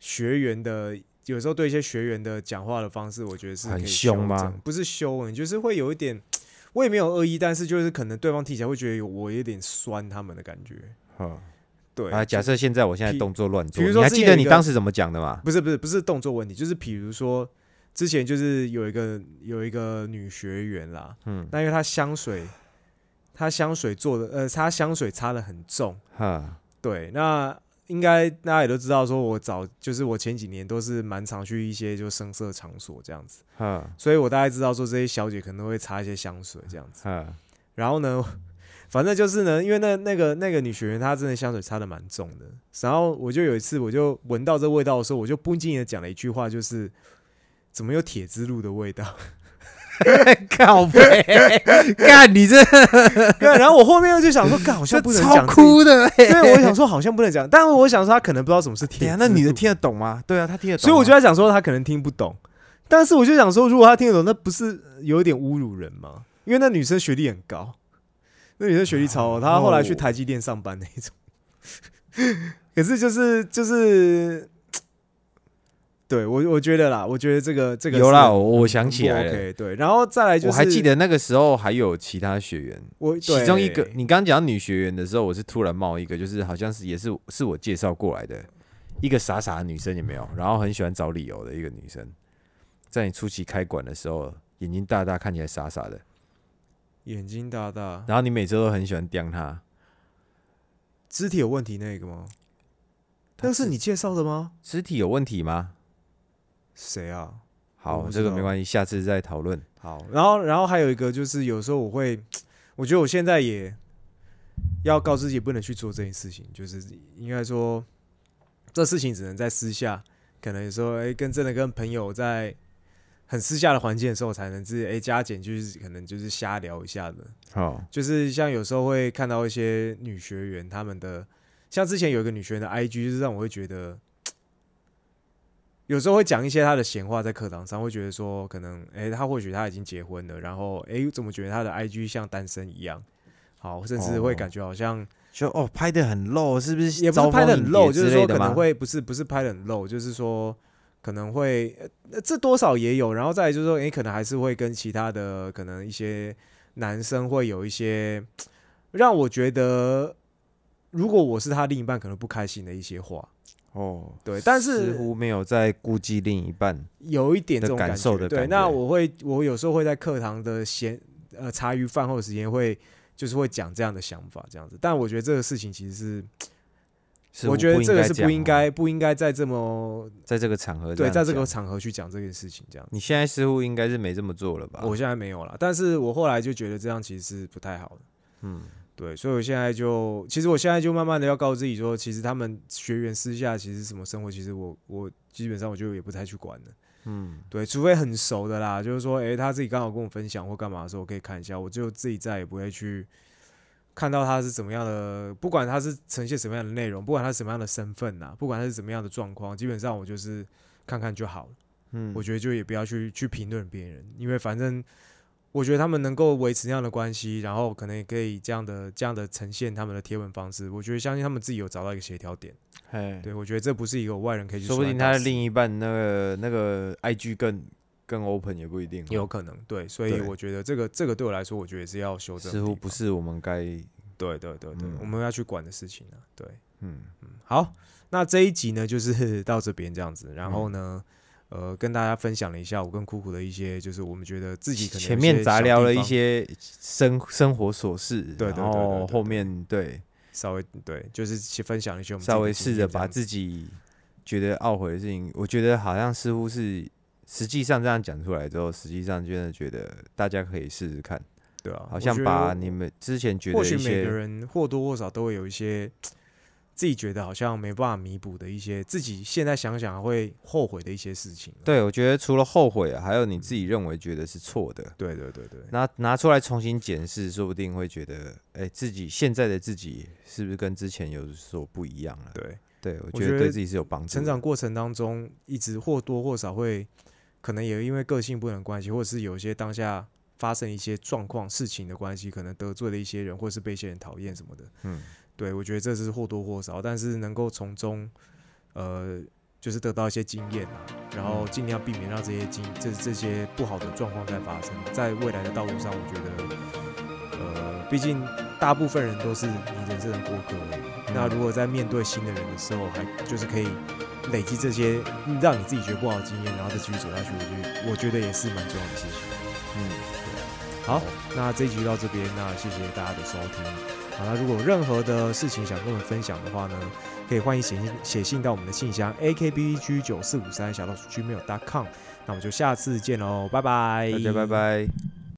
学员的，有时候对一些学员的讲话的方式，我觉得是
很凶吗？
不是凶，你就是会有一点，我也没有恶意，但是就是可能对方听起来会觉得有我有点酸他们的感觉。
嗯
对
啊，假设现在我现在动作乱做，
比如说
你还记得你当时怎么讲的吗？
不是不是不是动作问题，就是比如说之前就是有一个有一个女学员啦，
嗯，
那因为她香水他香水做的，呃，他香水擦的很重。
哈，
对，那应该大家也都知道，说我早就是我前几年都是蛮常去一些就声色场所这样子，
哈，
所以我大概知道说这些小姐可能会擦一些香水这样子。
哈，
然后呢，反正就是呢，因为那那个那个女学员她真的香水擦的蛮重的，然后我就有一次我就闻到这味道的时候，我就不经意的讲了一句话，就是怎么有铁之路的味道？
靠背，干你这
对，然后我后面又就想说，干好像不能
超
讲这
哭的欸，
对，我想说好像不能讲，但是我想说他可能不知道什么是铁
那女的听得懂吗？对啊，她听得懂啊，
所以我就在想说他可能听不懂，但是我就想说，如果他听得懂，那不是有一点侮辱人吗？因为那女生学历很高，那女生学历超高，她后来去台积电上班那一种。可是就是就是，对我我觉得啦，我觉得这个这个
有啦，我我想起来了。
OK，对，然后再来就是
我还记得那个时候还有其他学员，
我
其中一个你刚刚讲女学员的时候，我是突然冒一个，就是好像是也是是我介绍过来的一个傻傻的女生，有没有？然后很喜欢找理由的一个女生，在你初期开馆的时候，眼睛大大，看起来傻傻的，
眼睛大大，
然后你每次都很喜欢刁她。
肢体有问题那个吗？那是你介绍的吗？
肢体有问题吗？
谁啊？
好，这个没关系，下次再讨论。
好，然后然后还有一个就是有时候我会，我觉得我现在也要告知自己不能去做这件事情，就是应该说这事情只能在私下，可能有时候哎、跟真的跟朋友在很私下的环境的时候才能是哎、加减，就是可能就是瞎聊一下的，
好，
就是像有时候会看到一些女学员她们的，像之前有一个女学员的 IG，就是让我会觉得，有时候会讲一些他的闲话在课堂上，会觉得说可能，诶，他或许他已经结婚了，然后诶，怎么觉得他的 IG 像单身一样？好，甚至会
哦
感觉好像
就哦，拍的很露，是不是？
也不是拍的很露，就是说可能
会
会不是不是拍的很露，就是说可能会呃这多少也有，然后再来就是说，诶，可能还是会跟其他的可能一些男生会有一些让我觉得，如果我是他另一半，可能不开心的一些话，
哦，
对，但是似
乎没有在顾及另一半。
有一点这种
的感受的
对，
感觉
那我会我有时候会在课堂的闲呃茶余饭后的时间会。就是会讲这样的想法，这样子，但我觉得这个事情其实是，我觉得这个是不应该，不应该在这么
在这个场合
对，在这个场合去讲这件事情，这样。
你现在似乎应该是没这么做了吧？
我现在没有了，但是我后来就觉得这样其实是不太好的。
嗯，
对，所以我现在就，其实我现在就慢慢的要告诉自己说，其实他们学员私下其实什么生活，其实我我基本上我就也不太去管了。
嗯，
对，除非很熟的啦，就是说，诶、他自己刚好跟我分享或干嘛的时候，我可以看一下，我就自己再也不会去看到他是怎么样的，不管他是呈现什么样的内容，不管他是什么样的身份呐，不管他是怎么样的状况，基本上我就是看看就好了。
嗯
我觉得就也不要去去评论别人，因为反正我觉得他们能够维持那样的关系，然后可能也可以这样的这样的呈现他们的贴文方式，我觉得相信他们自己有找到一个协调点。
哎，
对我觉得这不是一个外人可以去
说不定他的另一半那个那个 IG 更更 open 也不一定哦，
有可能对，所以我觉得这个这个对我来说，我觉得也是要修正。
似乎不是我们该
对对对对，
嗯
我们要去管的事情啊。对，
嗯
好，那这一集呢就是 到这边这样子，然后呢。呃，跟大家分享了一下我跟苦苦的一些，就是我们觉得自己可能
前面杂聊了一些生生活琐事，
对对对
然后后面对
稍微对，就是去分享一些我们
稍微试着把自己觉得懊悔的事情，我觉得好像似乎是实际上这样讲出来之后，实际上真的觉得大家可以试试看，
对啊，
好像把你们之前觉得一
或许每个
些
人或多或少都会有一些自己觉得好像没办法弥补的一些，自己现在想想会后悔的一些事情啊。
对我觉得除了后悔啊，还有你自己认为觉得是错的，
对对对对，
拿拿出来重新检视，说不定会觉得，哎、自己现在的自己是不是跟之前有所不一样了？
对，
对，我
我觉得
对自己是有帮助。
成长过程当中，一直或多或少会，可能也因为个性不能关系，或者是有一些当下发生一些状况、事情的关系，可能得罪了一些人，或是被一些人讨厌什么的。
嗯，
对我觉得这是或多或少，但是能够从中，呃，就是得到一些经验啊，然后尽量避免让这些经这这些不好的状况再发生，在未来的道路上，我觉得，呃，毕竟大部分人都是你人生的过客。那如果在面对新的人的时候，还就是可以累积这些让你自己觉得不好的经验，然后再继续走下去，我觉得我觉得也是蛮重要的事情。
嗯，对
好，那这一集就到这边，那谢谢大家的收听。好，那如果有任何的事情想跟我们分享的话呢，可以欢迎写信写信到我们的信箱 a k b g 九四五三小老鼠 G 6。dot com，。那我们就下次见喽，拜拜，
大家拜拜。